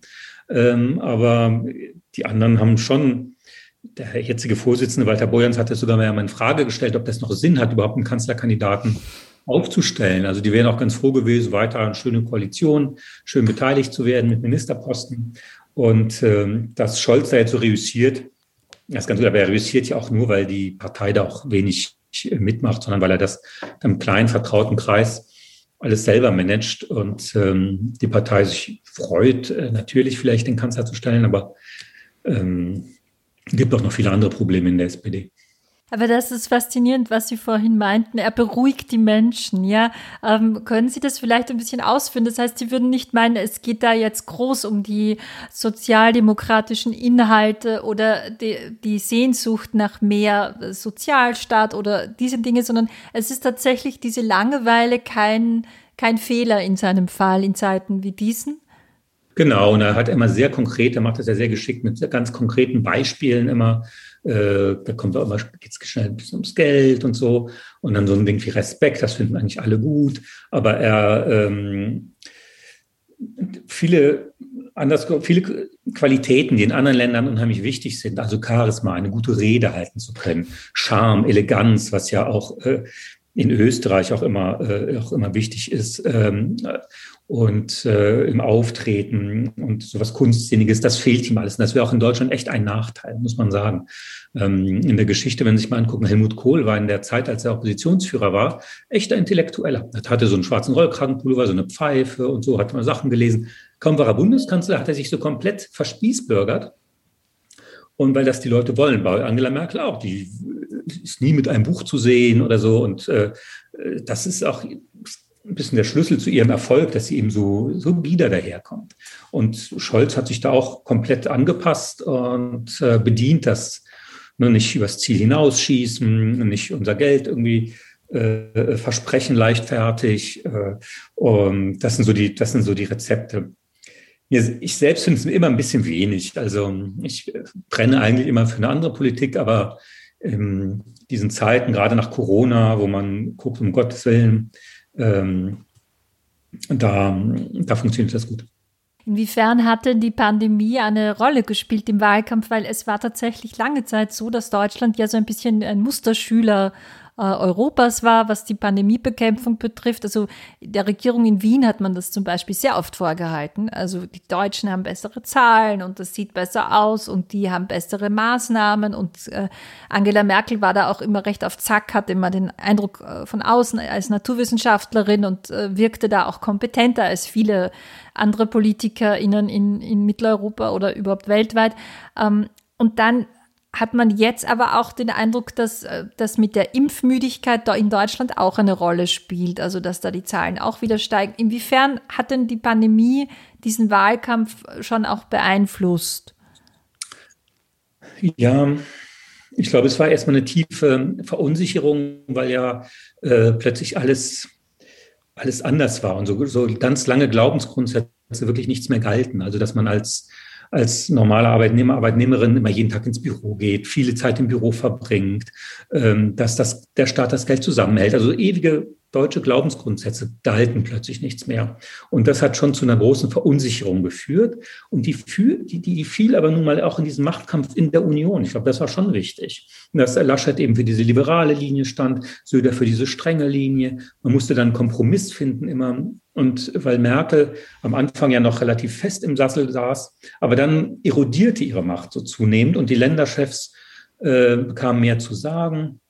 B: Ähm, aber die anderen haben schon der jetzige Vorsitzende Walter Bojans hatte sogar mal in Frage gestellt, ob das noch Sinn hat, überhaupt einen Kanzlerkandidaten aufzustellen. Also die wären auch ganz froh gewesen, weiter eine schöne Koalition, schön beteiligt zu werden mit Ministerposten. Und ähm, dass Scholz da jetzt so reüssiert, das ist ganz gut, aber er reüssiert ja auch nur, weil die Partei da auch wenig mitmacht, sondern weil er das im kleinen, vertrauten Kreis alles selber managt und ähm, die Partei sich freut, äh, natürlich vielleicht den Kanzler zu stellen, aber ähm, gibt auch noch viele andere Probleme in der SPD.
D: Aber das ist faszinierend, was Sie vorhin meinten. Er beruhigt die Menschen, ja. Ähm, können Sie das vielleicht ein bisschen ausführen? Das heißt, Sie würden nicht meinen, es geht da jetzt groß um die sozialdemokratischen Inhalte oder die, die Sehnsucht nach mehr Sozialstaat oder diese Dinge, sondern es ist tatsächlich diese Langeweile kein, kein Fehler in seinem Fall in Zeiten wie diesen?
B: Genau, und er hat immer sehr konkret, er macht das ja sehr geschickt mit ganz konkreten Beispielen immer. Äh, da kommt auch immer, geht's schnell ein bisschen ums Geld und so. Und dann so ein Ding wie Respekt, das finden eigentlich alle gut. Aber er ähm, viele anders, viele Qualitäten, die in anderen Ländern unheimlich wichtig sind, also Charisma, eine gute Rede halten zu können, Charme, Eleganz, was ja auch äh, in Österreich auch immer, äh, auch immer wichtig ist. Ähm, und äh, im Auftreten und sowas Kunstsinniges, das fehlt ihm alles. Und das wäre auch in Deutschland echt ein Nachteil, muss man sagen. Ähm, in der Geschichte, wenn Sie sich mal angucken, Helmut Kohl war in der Zeit, als er Oppositionsführer war, echter Intellektueller. Er hatte so einen schwarzen Rollkragenpullover, so eine Pfeife und so, hat mal Sachen gelesen. Kaum war er Bundeskanzler, hat er sich so komplett verspießbürgert. Und weil das die Leute wollen, bei Angela Merkel auch, die ist nie mit einem Buch zu sehen oder so. Und äh, das ist auch ein bisschen der Schlüssel zu ihrem Erfolg, dass sie eben so, so bieder daherkommt. Und Scholz hat sich da auch komplett angepasst und äh, bedient das. Ne, nicht übers Ziel hinausschießen, nicht unser Geld irgendwie äh, versprechen leichtfertig. Äh, und das sind so die, das sind so die Rezepte. Ich selbst finde es immer ein bisschen wenig. Also ich brenne eigentlich immer für eine andere Politik, aber in diesen Zeiten, gerade nach Corona, wo man guckt, um Gottes Willen, ähm, da, da funktioniert das gut.
D: Inwiefern hatte die Pandemie eine Rolle gespielt im Wahlkampf? Weil es war tatsächlich lange Zeit so, dass Deutschland ja so ein bisschen ein Musterschüler äh, Europas war, was die Pandemiebekämpfung betrifft. Also der Regierung in Wien hat man das zum Beispiel sehr oft vorgehalten. Also die Deutschen haben bessere Zahlen und das sieht besser aus und die haben bessere Maßnahmen und äh, Angela Merkel war da auch immer recht auf Zack, hatte immer den Eindruck äh, von außen als Naturwissenschaftlerin und wirkte da auch kompetenter als viele andere PolitikerInnen in, in Mitteleuropa oder überhaupt weltweit. Ähm, und dann hat man jetzt aber auch den Eindruck, dass äh, das mit der Impfmüdigkeit da in Deutschland auch eine Rolle spielt, also dass da die Zahlen auch wieder steigen. Inwiefern hat denn die Pandemie diesen Wahlkampf schon auch beeinflusst?
B: Ja, ich glaube, es war erstmal eine tiefe Verunsicherung, weil ja äh, plötzlich alles, alles anders war und so, so ganz lange Glaubensgrundsätze wirklich nichts mehr galten. Also, dass man als als normale Arbeitnehmer, Arbeitnehmerin immer jeden Tag ins Büro geht, viele Zeit im Büro verbringt, ähm, dass das, der Staat das Geld zusammenhält. Also ewige deutsche Glaubensgrundsätze galten plötzlich nichts mehr. Und das hat schon zu einer großen Verunsicherung geführt. Und die, die, die fiel aber nun mal auch in diesen Machtkampf in der Union. Ich glaube, das war schon wichtig. Dass Laschet eben für diese liberale Linie stand, Söder für diese strenge Linie. Man musste dann einen Kompromiss finden immer. Und weil Merkel am Anfang ja noch relativ fest im Sassel saß, aber dann erodierte ihre Macht so zunehmend und die Länderchefs äh, bekamen mehr zu sagen.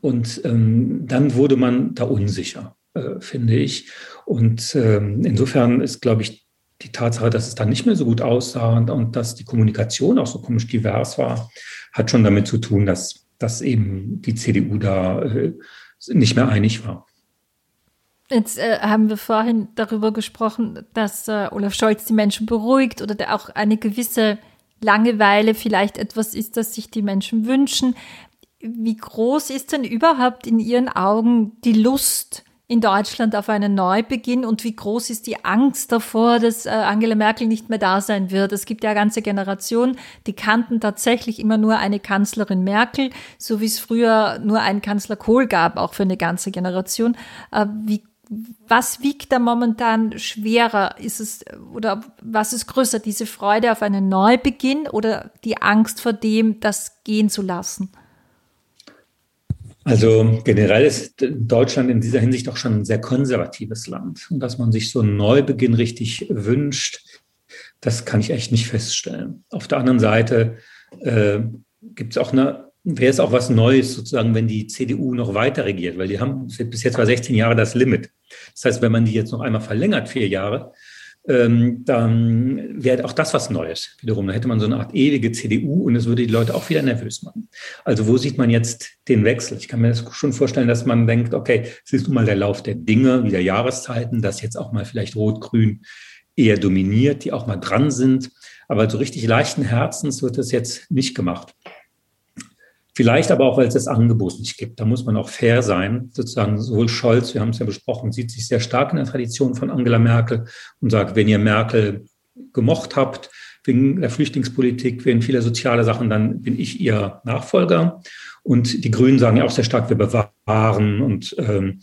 B: Und ähm, dann wurde man da unsicher, äh, finde ich. Und ähm, insofern ist, glaube ich, die Tatsache, dass es dann nicht mehr so gut aussah und, und, dass die Kommunikation auch so komisch divers war, hat schon damit zu tun, dass, dass eben die CDU da äh, nicht mehr einig war.
D: Jetzt äh, haben wir vorhin darüber gesprochen, dass äh, Olaf Scholz die Menschen beruhigt oder auch eine gewisse Langeweile vielleicht etwas ist, das sich die Menschen wünschen wie groß ist denn überhaupt in Ihren Augen die Lust in Deutschland auf einen Neubeginn und wie groß ist die Angst davor, dass äh, Angela Merkel nicht mehr da sein wird? Es gibt ja eine ganze Generation, die kannten tatsächlich immer nur eine Kanzlerin Merkel, so wie es früher nur einen Kanzler Kohl gab, auch für eine ganze Generation. Äh, wie was wiegt da momentan schwerer? Ist es oder was ist größer, diese Freude auf einen Neubeginn oder die Angst vor dem, das gehen zu lassen?
B: Also generell ist Deutschland in dieser Hinsicht auch schon ein sehr konservatives Land. Und dass man sich so einen Neubeginn richtig wünscht, das kann ich echt nicht feststellen. Auf der anderen Seite äh, gibt es auch eine, wäre es auch was Neues sozusagen, wenn die CDU noch weiter regiert, weil die haben bis jetzt war 16 Jahre das Limit. Das heißt, wenn man die jetzt noch einmal verlängert, vier Jahre, ähm, dann wäre auch das was Neues wiederum. Da hätte man so eine Art ewige CDU und es würde die Leute auch wieder nervös machen. Also wo sieht man jetzt den Wechsel? Ich kann mir das schon vorstellen, dass man denkt, okay, es ist nun mal der Lauf der Dinge, wie der Jahreszeiten, dass jetzt auch mal vielleicht Rot-Grün eher dominiert, die auch mal dran sind. Aber so richtig leichten Herzens wird das jetzt nicht gemacht. Vielleicht aber auch, weil es das Angebot nicht gibt. Da muss man auch fair sein. Sozusagen sowohl Scholz, wir haben es ja besprochen, sieht sich sehr stark in der Tradition von Angela Merkel und sagt, wenn ihr Merkel gemocht habt, wegen der Flüchtlingspolitik, wegen vieler sozialer Sachen, dann bin ich ihr Nachfolger. Und die Grünen sagen ja auch sehr stark, wir bewahren und ähm,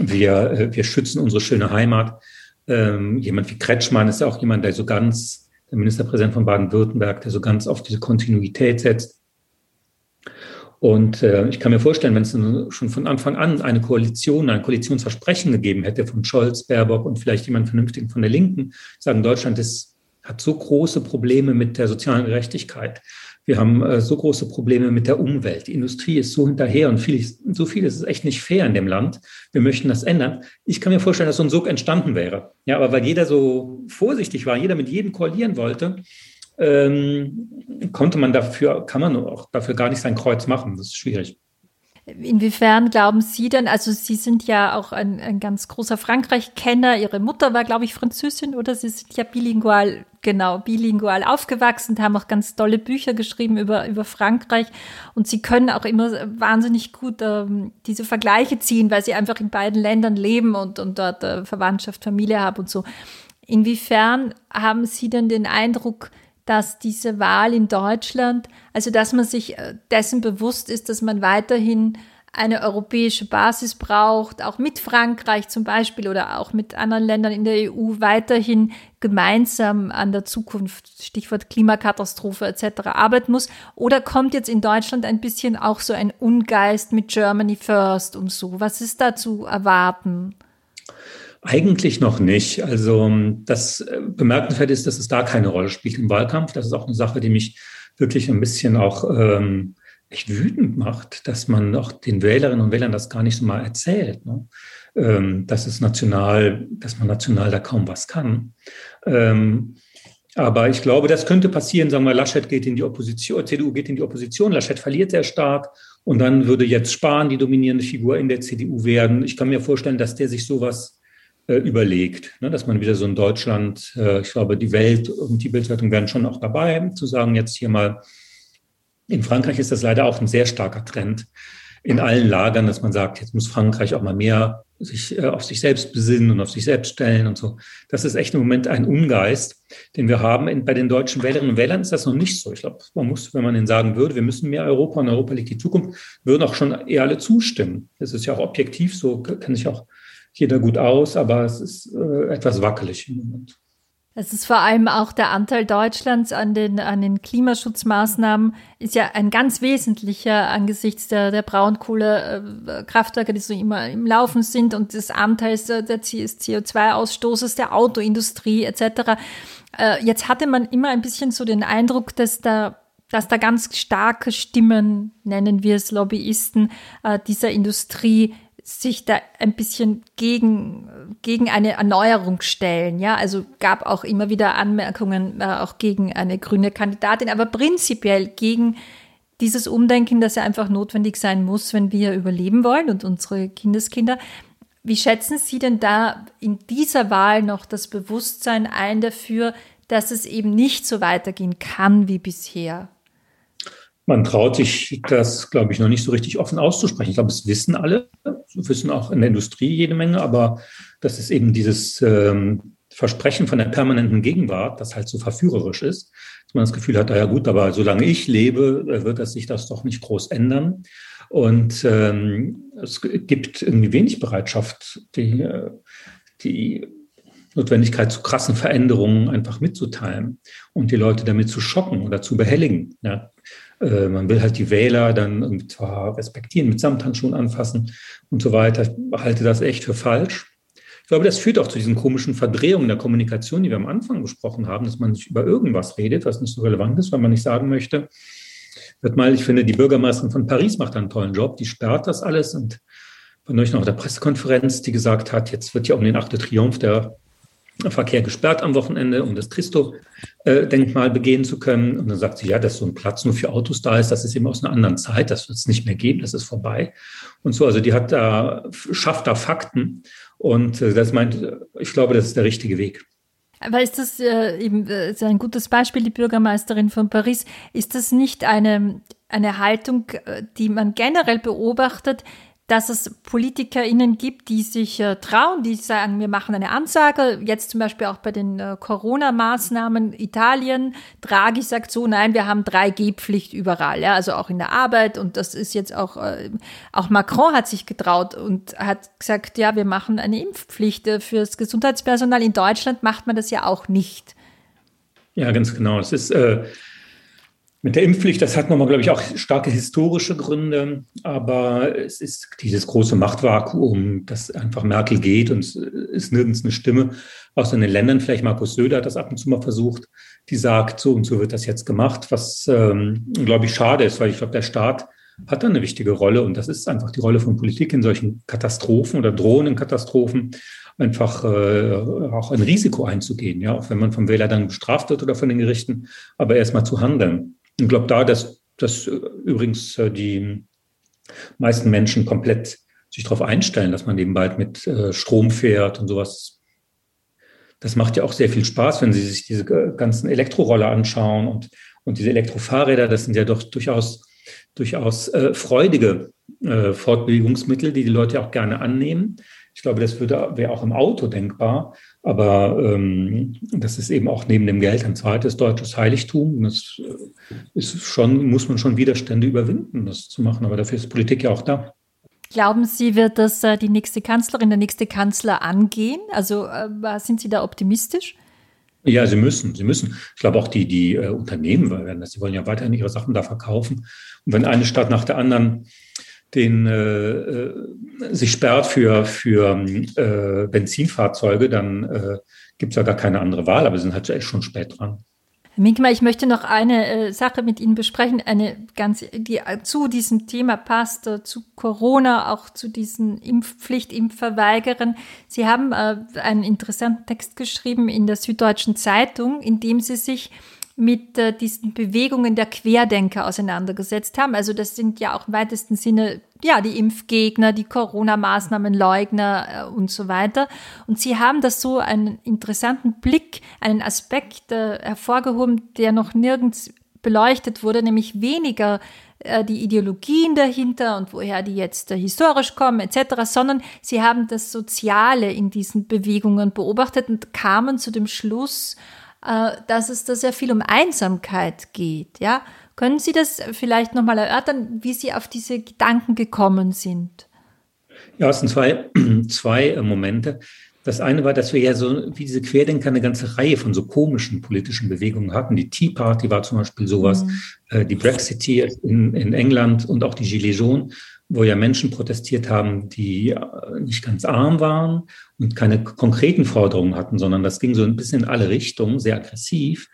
B: wir, äh, wir schützen unsere schöne Heimat. Ähm, jemand wie Kretschmann ist ja auch jemand, der so ganz, der Ministerpräsident von Baden-Württemberg, der so ganz auf diese Kontinuität setzt. Und äh, ich kann mir vorstellen, wenn es schon von Anfang an eine Koalition, ein Koalitionsversprechen gegeben hätte von Scholz, Baerbock und vielleicht jemand Vernünftigen von der Linken, sagen, Deutschland ist, hat so große Probleme mit der sozialen Gerechtigkeit. Wir haben äh, so große Probleme mit der Umwelt. Die Industrie ist so hinterher und viel, so viel ist es echt nicht fair in dem Land. Wir möchten das ändern. Ich kann mir vorstellen, dass so ein Sog entstanden wäre. Ja, aber weil jeder so vorsichtig war, jeder mit jedem koalieren wollte, ähm, konnte man dafür, kann man auch dafür gar nicht sein Kreuz machen. Das ist schwierig.
D: Inwiefern glauben Sie denn, also Sie sind ja auch ein, ein ganz großer Frankreich-Kenner, Ihre Mutter war, glaube ich, Französin oder Sie sind ja bilingual, genau, bilingual aufgewachsen, haben auch ganz tolle Bücher geschrieben über, über Frankreich und Sie können auch immer wahnsinnig gut ähm, diese Vergleiche ziehen, weil Sie einfach in beiden Ländern leben und, und dort äh, Verwandtschaft, Familie haben und so. Inwiefern haben Sie denn den Eindruck, dass diese Wahl in Deutschland, also dass man sich äh, dessen bewusst ist, dass man weiterhin eine europäische Basis braucht, auch mit Frankreich zum Beispiel oder auch mit anderen Ländern in der EU weiterhin gemeinsam an der Zukunft, Stichwort Klimakatastrophe etc. arbeiten muss? Oder kommt jetzt in Deutschland ein bisschen auch so ein Ungeist mit Germany First und so? Was ist da zu erwarten?
B: Eigentlich noch nicht. Also das äh, bemerkenswert ist, dass es da keine Rolle spielt im Wahlkampf. Das ist auch eine Sache, die mich wirklich ein bisschen auch ähm, echt wütend macht, dass man auch den Wählerinnen und Wählern das gar nicht so mal erzählt. Ne? Ähm, dass es national, dass man national da kaum was kann. Ähm, Aber ich glaube, das könnte passieren. Sagen wir, Laschet geht in die Opposition, CDU geht in die Opposition, Laschet verliert sehr stark und dann würde jetzt Spahn die dominierende Figur in der CDU werden. Ich kann mir vorstellen, dass der sich sowas überlegt, ne, dass man wieder so in Deutschland, äh, ich glaube, die Welt und die Bildzeitung werden schon auch dabei, zu sagen, jetzt hier mal, in Frankreich ist das leider auch ein sehr starker Trend in allen Lagern, dass man sagt, jetzt muss Frankreich auch mal mehr sich äh, auf sich selbst besinnen und auf sich selbst stellen und so. Das ist echt im Moment ein Ungeist, den wir haben. In, bei den deutschen Wählerinnen und Wählern ist das noch nicht so. Ich glaube, man muss, wenn man ihnen sagen würde, wir müssen mehr Europa und Europa liegt die Zukunft, würden auch schon eher alle zustimmen. Das ist ja auch objektiv so, kann sich auch jeder gut aus, aber es ist äh, etwas wackelig im Moment.
D: Es ist vor allem auch der Anteil Deutschlands an den, an den Klimaschutzmaßnahmen ist ja ein ganz wesentlicher angesichts der, der Braunkohlekraftwerke, die so immer im Laufen sind und des Anteils des CO2-Ausstoßes der Autoindustrie etc. Äh, jetzt hatte man immer ein bisschen so den Eindruck, dass da dass da ganz starke Stimmen, nennen wir es Lobbyisten, äh, dieser Industrie sich da ein bisschen gegen, gegen eine Erneuerung stellen. Ja, also gab auch immer wieder Anmerkungen äh, auch gegen eine grüne Kandidatin, aber prinzipiell gegen dieses Umdenken, das ja einfach notwendig sein muss, wenn wir überleben wollen und unsere Kindeskinder. Wie schätzen Sie denn da in dieser Wahl noch das Bewusstsein ein dafür, dass es eben nicht so weitergehen kann wie bisher?
B: Man traut sich das, glaube ich, noch nicht so richtig offen auszusprechen. Ich glaube, es wissen alle, wissen auch in der Industrie jede Menge, aber das ist eben dieses ähm, Versprechen von der permanenten Gegenwart, das halt so verführerisch ist, dass man das Gefühl hat, naja gut, aber solange ich lebe, äh, wird das sich das doch nicht groß ändern. Und ähm, es gibt irgendwie wenig Bereitschaft, die, äh, die Notwendigkeit zu krassen Veränderungen einfach mitzuteilen und die Leute damit zu schocken oder zu behelligen. Ja. Äh, man will halt die Wähler dann zwar respektieren, mit Samthandschuhen anfassen und so weiter. Ich halte das echt für falsch. Ich glaube, das führt auch zu diesen komischen Verdrehungen der Kommunikation, die wir am Anfang besprochen haben, dass man nicht über irgendwas redet, was nicht so relevant ist, weil man nicht sagen möchte, wird mal, ich finde, die Bürgermeisterin von Paris macht einen tollen Job, die sperrt das alles und war neulich noch auf der Pressekonferenz, die gesagt hat, jetzt wird ja um den Achte Triumph der Verkehr gesperrt am Wochenende, um das Christo-Denkmal begehen zu können. Und dann sagt sie, ja, dass so ein Platz nur für Autos da ist, das ist eben aus einer anderen Zeit, das wird es nicht mehr geben, das ist vorbei. Und so, also die hat da, schafft da Fakten. Und äh, das meint, ich glaube, das ist der richtige Weg.
D: Aber ist das äh, eben äh, ist ein gutes Beispiel, die Bürgermeisterin von Paris? Ist das nicht eine, eine Haltung, äh, die man generell beobachtet, dass es PolitikerInnen gibt, die sich äh, trauen, die sagen, wir machen eine Ansage. Jetzt zum Beispiel auch bei den äh, Corona-Maßnahmen Italien. Draghi sagt so, nein, wir haben 3G-Pflicht überall, ja, also auch in der Arbeit. Und das ist jetzt auch, äh, auch Macron hat sich getraut und hat gesagt, ja, wir machen eine Impfpflicht äh, fürs Gesundheitspersonal. In Deutschland macht man das ja auch nicht.
B: Ja, ganz genau. Es ist, äh, mit der Impfpflicht, das hat nochmal, glaube ich, auch starke historische Gründe, aber es ist dieses große Machtvakuum, dass einfach Merkel geht und es ist nirgends eine Stimme, außer in den Ländern, vielleicht Markus Söder hat das ab und zu mal versucht, die sagt, so und so wird das jetzt gemacht, was, ähm, glaube ich, schade ist, weil ich glaube, der Staat hat da eine wichtige Rolle und das ist einfach die Rolle von Politik in solchen Katastrophen oder drohenden Katastrophen, einfach äh, auch ein Risiko einzugehen, ja, auch wenn man vom Wähler dann bestraft wird oder von den Gerichten, aber erstmal zu handeln. Ich glaube da, dass, dass äh, übrigens äh, die meisten Menschen komplett sich darauf einstellen, dass man eben bald mit äh, Strom fährt und sowas. Das macht ja auch sehr viel Spaß, wenn Sie sich diese ganzen Elektroroller anschauen und, und diese Elektrofahrräder, das sind ja doch durchaus, durchaus äh, freudige äh, Fortbewegungsmittel, die die Leute auch gerne annehmen. Ich glaube, das wäre auch im Auto denkbar. Aber ähm, das ist eben auch neben dem Geld ein zweites deutsches Heiligtum. Das äh, ist schon, muss man schon Widerstände überwinden, das zu machen. Aber dafür ist Politik ja auch da.
D: Glauben Sie, wird das äh, die nächste Kanzlerin, der nächste Kanzler angehen? Also äh, sind Sie da optimistisch?
B: Ja, sie müssen, sie müssen. Ich glaube auch die, die Unternehmen werden das. Sie wollen ja weiterhin ihre Sachen da verkaufen. Und wenn eine Stadt nach der anderen den äh, äh, sich sperrt für, für äh, Benzinfahrzeuge, dann äh, gibt es ja gar keine andere Wahl, aber wir sind halt schon spät dran.
D: Herr Minkmar, ich möchte noch eine äh, Sache mit Ihnen besprechen, eine ganz, die äh, zu diesem Thema passt, äh, zu Corona, auch zu diesen Impfpflicht, Impfverweigern. Sie haben äh, einen interessanten Text geschrieben in der Süddeutschen Zeitung, in dem Sie sich mit äh, diesen Bewegungen der Querdenker auseinandergesetzt haben. Also das sind ja auch im weitesten Sinne ja die Impfgegner, die Corona-Maßnahmenleugner äh, und so weiter. Und sie haben das so einen interessanten Blick, einen Aspekt äh, hervorgehoben, der noch nirgends beleuchtet wurde, nämlich weniger äh, die Ideologien dahinter und woher die jetzt äh, historisch kommen etc., sondern sie haben das Soziale in diesen Bewegungen beobachtet und kamen zu dem Schluss, dass es da sehr viel um Einsamkeit geht. Ja, können Sie das vielleicht nochmal erörtern, wie Sie auf diese Gedanken gekommen sind?
B: Ja, es sind zwei, zwei äh, Momente. Das eine war, dass wir ja so wie diese Querdenker eine ganze Reihe von so komischen politischen Bewegungen hatten. Die Tea Party war zum Beispiel sowas, mhm. äh, die Brexiteer in, in England und auch die Gilets jaunes, wo ja Menschen protestiert haben, die äh, nicht ganz arm waren und keine konkreten Forderungen hatten, sondern das ging so ein bisschen in alle Richtungen, sehr aggressiv.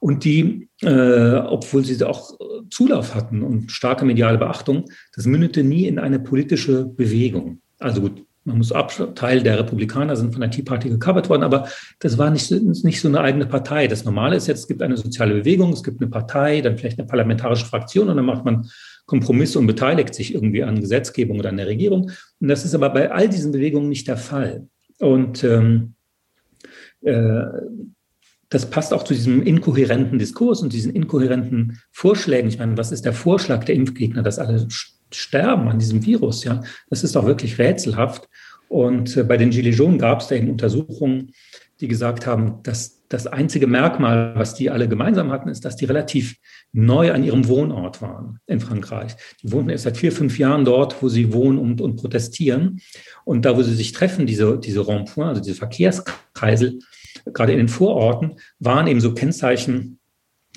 B: Und die, äh, obwohl sie auch Zulauf hatten und starke mediale Beachtung, das mündete nie in eine politische Bewegung. Also gut, man muss ab, Teil der Republikaner sind von der Tea Party gecovert worden, aber das war nicht, nicht so eine eigene Partei. Das Normale ist jetzt, es gibt eine soziale Bewegung, es gibt eine Partei, dann vielleicht eine parlamentarische Fraktion und dann macht man Kompromisse und beteiligt sich irgendwie an Gesetzgebung oder an der Regierung. Und das ist aber bei all diesen Bewegungen nicht der Fall. Und ähm, äh, das passt auch zu diesem inkohärenten Diskurs und diesen inkohärenten Vorschlägen. Ich meine, was ist der Vorschlag der Impfgegner, dass alle sterben an diesem Virus? Ja, das ist doch wirklich rätselhaft. Und äh, bei den Gilets jaunes gab es da eben Untersuchungen, die gesagt haben, dass das einzige Merkmal, was die alle gemeinsam hatten, ist, dass die relativ neu an ihrem Wohnort waren in Frankreich. Die wohnten erst seit vier, fünf Jahren dort, wo sie wohnen und, und protestieren. Und da, wo sie sich treffen, diese, diese Rond-Point, also diese Verkehrskreisel, gerade in den Vororten, waren eben so Kennzeichen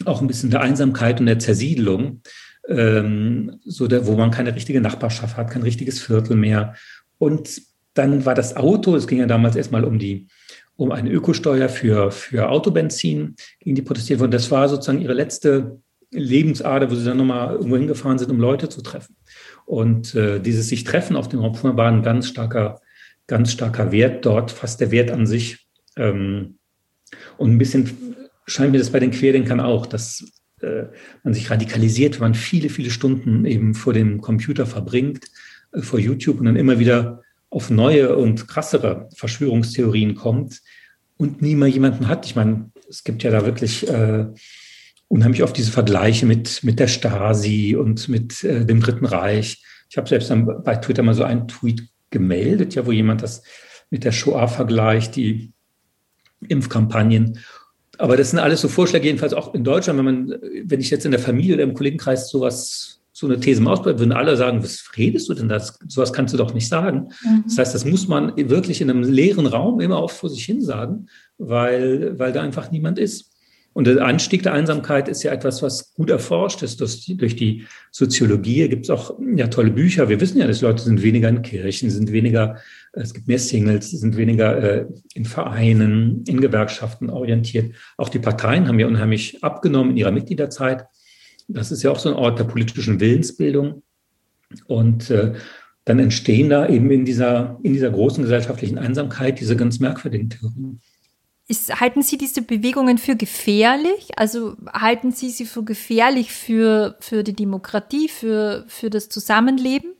B: auch ein bisschen der Einsamkeit und der Zersiedelung, ähm, so der, wo man keine richtige Nachbarschaft hat, kein richtiges Viertel mehr. Und dann war das Auto, es ging ja damals erstmal um die um eine Ökosteuer für, für Autobenzin, gegen die protestiert wurden. Das war sozusagen ihre letzte Lebensader, wo sie dann nochmal irgendwo hingefahren sind, um Leute zu treffen. Und äh, dieses sich treffen auf dem Raum war ein ganz starker, ganz starker Wert dort, fast der Wert an sich. Ähm, und ein bisschen scheint mir das bei den Querdenkern auch, dass äh, man sich radikalisiert, wenn man viele, viele Stunden eben vor dem Computer verbringt, äh, vor YouTube und dann immer wieder auf neue und krassere Verschwörungstheorien kommt und nie mal jemanden hat. Ich meine, es gibt ja da wirklich äh, unheimlich oft diese Vergleiche mit, mit der Stasi und mit äh, dem Dritten Reich. Ich habe selbst dann bei Twitter mal so einen Tweet gemeldet, ja, wo jemand das mit der Shoah vergleicht, die Impfkampagnen. Aber das sind alles so Vorschläge, jedenfalls auch in Deutschland, wenn man, wenn ich jetzt in der Familie oder im Kollegenkreis sowas so eine These mal ausbleibt, würden alle sagen, was redest du denn da? Sowas kannst du doch nicht sagen. Mhm. Das heißt, das muss man wirklich in einem leeren Raum immer auch vor sich hin sagen, weil, weil da einfach niemand ist. Und der Anstieg der Einsamkeit ist ja etwas, was gut erforscht ist. Das, durch die Soziologie gibt es auch ja, tolle Bücher. Wir wissen ja, dass Leute sind weniger in Kirchen, sind weniger, es gibt mehr Singles, sind weniger äh, in Vereinen, in Gewerkschaften orientiert. Auch die Parteien haben ja unheimlich abgenommen in ihrer Mitgliederzeit. Das ist ja auch so ein Ort der politischen Willensbildung. Und äh, dann entstehen da eben in dieser, in dieser großen gesellschaftlichen Einsamkeit diese ganz merkwürdigen Theorien.
D: Ist, halten Sie diese Bewegungen für gefährlich? Also halten Sie sie für gefährlich für, für die Demokratie, für, für das Zusammenleben?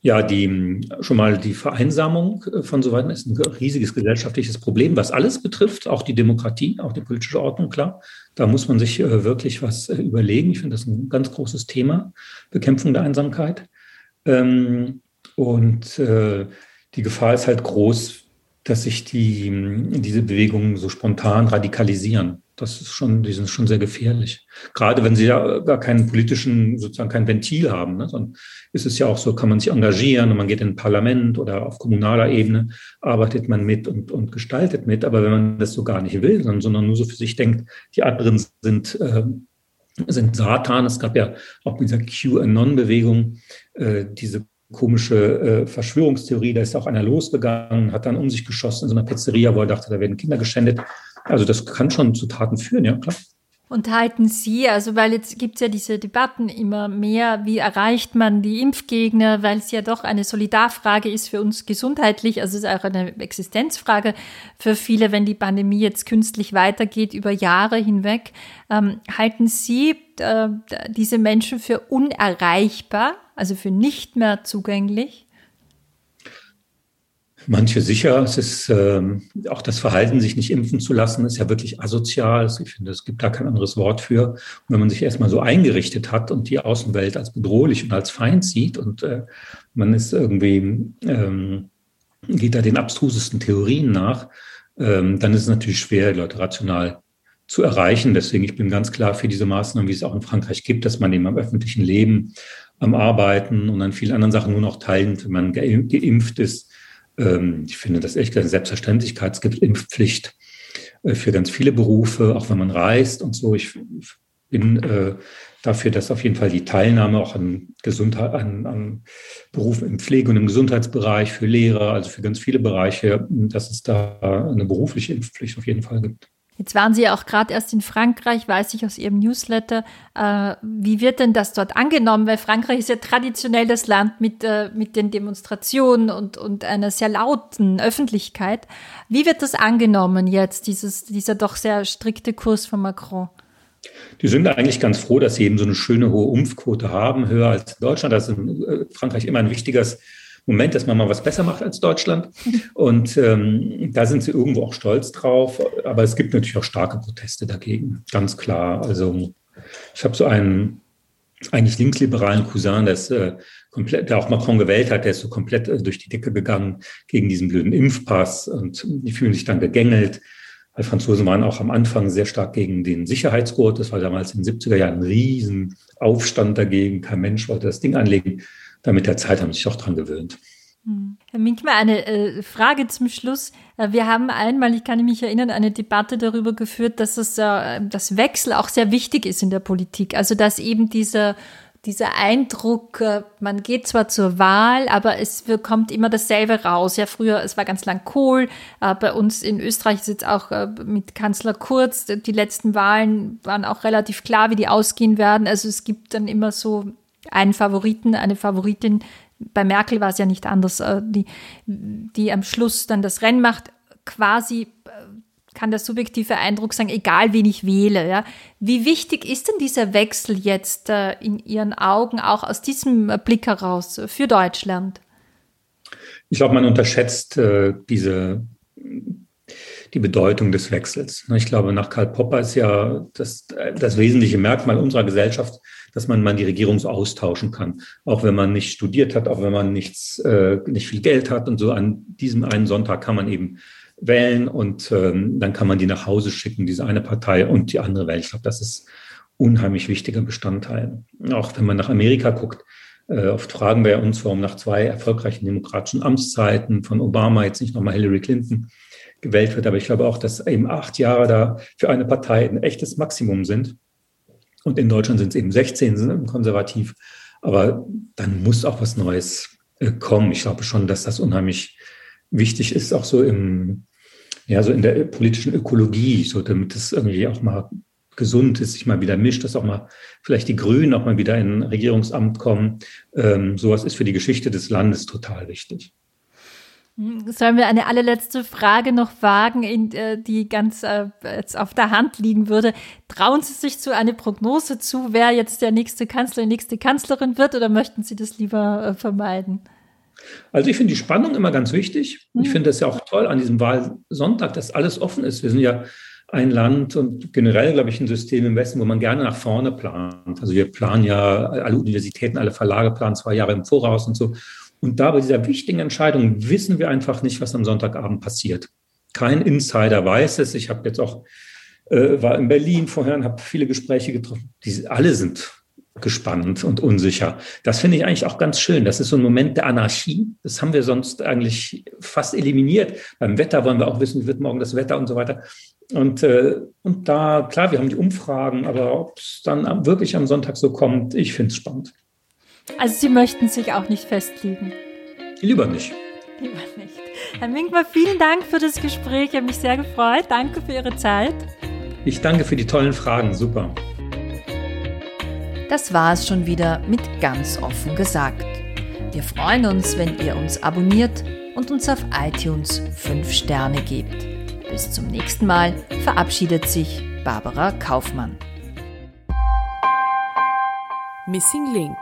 B: Ja, die, schon mal die Vereinsamung von so weiter ist ein riesiges gesellschaftliches Problem, was alles betrifft, auch die Demokratie, auch die politische Ordnung, klar. Da muss man sich äh, wirklich was äh, überlegen. Ich finde das ein ganz großes Thema, Bekämpfung der Einsamkeit. Ähm, und die Gefahr ist halt groß, dass sich die, diese Bewegungen so spontan radikalisieren. Das ist schon, die sind schon sehr gefährlich. Gerade wenn sie ja gar keinen politischen, sozusagen kein Ventil haben. Ne? Sondern ist es ja auch so, kann man sich engagieren und man geht in ein Parlament oder auf kommunaler Ebene arbeitet man mit und, und gestaltet mit. Aber wenn man das so gar nicht will, sondern, sondern nur so für sich denkt, die anderen sind, äh, sind Satan. Es gab ja auch mit dieser QAnon-Bewegung äh, diese komische äh, Verschwörungstheorie. Da ist auch einer losgegangen, hat dann um sich geschossen in so einer Pizzeria, wo er dachte, da werden Kinder geschändet. Also das kann schon zu Taten führen, ja klar.
D: Und halten Sie, also weil jetzt gibt es ja diese Debatten immer mehr, wie erreicht man die Impfgegner, weil es ja doch eine Solidarfrage ist für uns gesundheitlich, also es ist auch eine Existenzfrage für viele, wenn die Pandemie jetzt künstlich weitergeht über Jahre hinweg. Ähm, halten Sie äh, diese Menschen für unerreichbar, also für nicht mehr zugänglich?
B: Manche sicher. Es ist ähm, auch das Verhalten, sich nicht impfen zu lassen, ist ja wirklich asozial. Ich finde, es gibt da kein anderes Wort für. Und wenn man sich erstmal so eingerichtet hat und die Außenwelt als bedrohlich und als Feind sieht und äh, man ist irgendwie, ähm, geht da den abstrusesten Theorien nach, ähm, dann ist es natürlich schwer, Leute rational zu erreichen. Deswegen, ich bin ganz klar für diese Maßnahmen, wie es auch in Frankreich gibt, dass man eben am öffentlichen Leben, am Arbeiten und an vielen anderen Sachen nur noch teilt, wenn man geimpft ist ähm, ich finde das echt eine Selbstverständlichkeit. Es gibt Impfpflicht äh, für ganz viele Berufe, auch wenn man reist und so. Ich bin äh, dafür, dass auf jeden Fall die Teilnahme auch an, Gesundheit, an, an Berufen im Pflege- und im Gesundheitsbereich für Lehrer, also für ganz viele Bereiche, dass es da eine berufliche Impfpflicht auf jeden Fall gibt.
D: Jetzt waren Sie ja auch gerade erst in Frankreich, weiß ich aus Ihrem Newsletter. Äh, wie wird denn das dort angenommen? Weil Frankreich ist ja traditionell das Land mit, äh, mit den Demonstrationen und, und einer sehr lauten Öffentlichkeit. Wie wird das angenommen jetzt, dieses, dieser doch sehr strikte Kurs von Macron?
B: Die sind eigentlich ganz froh, dass sie eben so eine schöne hohe Impfquote haben, höher als Deutschland. Das ist in äh, Frankreich immer ein wichtiges Moment, dass man mal was besser macht als Deutschland. Und ähm, da sind sie irgendwo auch stolz drauf. Aber es gibt natürlich auch starke Proteste dagegen, ganz klar. Also ich habe so einen eigentlich linksliberalen Cousin, der, ist, äh, komplett, der auch Macron gewählt hat, der ist so komplett äh, durch die Decke gegangen gegen diesen blöden Impfpass und die fühlen sich dann gegängelt. Weil Franzosen waren auch am Anfang sehr stark gegen den Sicherheitsgurt. Das war damals in den 70er Jahren ein Riesenaufstand dagegen. Kein Mensch wollte das Ding anlegen mit der Zeit haben sie sich auch dran gewöhnt.
D: Hm. Herr Minkmer, eine äh, Frage zum Schluss. Äh, wir haben einmal, ich kann mich erinnern, eine Debatte darüber geführt, dass es, äh, das Wechsel auch sehr wichtig ist in der Politik. Also, dass eben dieser, dieser Eindruck, äh, man geht zwar zur Wahl, aber es kommt immer dasselbe raus. Ja, früher, es war ganz lang Kohl. Äh, bei uns in Österreich ist jetzt auch mit Kanzler Kurz, die letzten Wahlen waren auch relativ klar, wie die ausgehen werden. Also, es gibt dann immer so einen Favoriten, eine Favoritin. Bei Merkel war es ja nicht anders, äh, die, die am Schluss dann das Rennen macht, quasi äh, kann der subjektive Eindruck sagen, egal wen ich wähle. Ja. Wie wichtig ist denn dieser Wechsel jetzt äh, in Ihren Augen auch aus diesem Blick heraus für Deutschland?
B: Ich glaube, man unterschätzt äh, diese die Bedeutung des Wechsels. Ich glaube, nach Karl Popper ist ja das, das wesentliche Merkmal unserer Gesellschaft, dass man mal die Regierung so austauschen kann. Auch wenn man nicht studiert hat, auch wenn man nichts, äh, nicht viel Geld hat und so an diesem einen Sonntag kann man eben wählen und ähm, dann kann man die nach Hause schicken, diese eine Partei und die andere wählen. Ich glaube, das ist unheimlich wichtiger Bestandteil. Auch wenn man nach Amerika guckt, äh, oft fragen wir uns, warum nach zwei erfolgreichen demokratischen Amtszeiten von Obama jetzt nicht nochmal Hillary Clinton gewählt wird. Aber ich glaube auch, dass eben acht Jahre da für eine Partei ein echtes Maximum sind. Und in Deutschland sind es eben 16 sind konservativ. Aber dann muss auch was Neues äh, kommen. Ich glaube schon, dass das unheimlich wichtig ist, auch so im, ja, so in der politischen Ökologie, so damit es irgendwie auch mal gesund ist, sich mal wieder mischt, dass auch mal vielleicht die Grünen auch mal wieder in Regierungsamt kommen. Ähm, sowas ist für die Geschichte des Landes total wichtig.
D: Sollen wir eine allerletzte Frage noch wagen, in, äh, die ganz äh, jetzt auf der Hand liegen würde? Trauen Sie sich zu eine Prognose zu, wer jetzt der nächste Kanzler, die nächste Kanzlerin wird, oder möchten Sie das lieber äh, vermeiden?
B: Also ich finde die Spannung immer ganz wichtig. Ich hm. finde es ja auch toll an diesem Wahlsonntag, dass alles offen ist. Wir sind ja ein Land und generell, glaube ich, ein System im Westen, wo man gerne nach vorne plant. Also wir planen ja, alle Universitäten, alle Verlage planen zwei Jahre im Voraus und so. Und da bei dieser wichtigen Entscheidung wissen wir einfach nicht, was am Sonntagabend passiert. Kein Insider weiß es. Ich habe jetzt auch, äh, war in Berlin vorher und habe viele Gespräche getroffen. Die alle sind gespannt und unsicher. Das finde ich eigentlich auch ganz schön. Das ist so ein Moment der Anarchie. Das haben wir sonst eigentlich fast eliminiert. Beim Wetter wollen wir auch wissen, wie wird morgen das Wetter und so weiter. Und, äh, und da, klar, wir haben die Umfragen, aber ob es dann wirklich am Sonntag so kommt, ich finde es spannend.
D: Also Sie möchten sich auch nicht festlegen?
B: Lieber nicht.
E: Lieber nicht. Herr Minkmar, vielen Dank für das Gespräch. Ich habe mich sehr gefreut. Danke für Ihre Zeit.
B: Ich danke für die tollen Fragen. Super.
D: Das war es schon wieder mit ganz offen gesagt. Wir freuen uns, wenn ihr uns abonniert und uns auf iTunes 5 Sterne gebt. Bis zum nächsten Mal verabschiedet sich Barbara Kaufmann.
F: Missing Link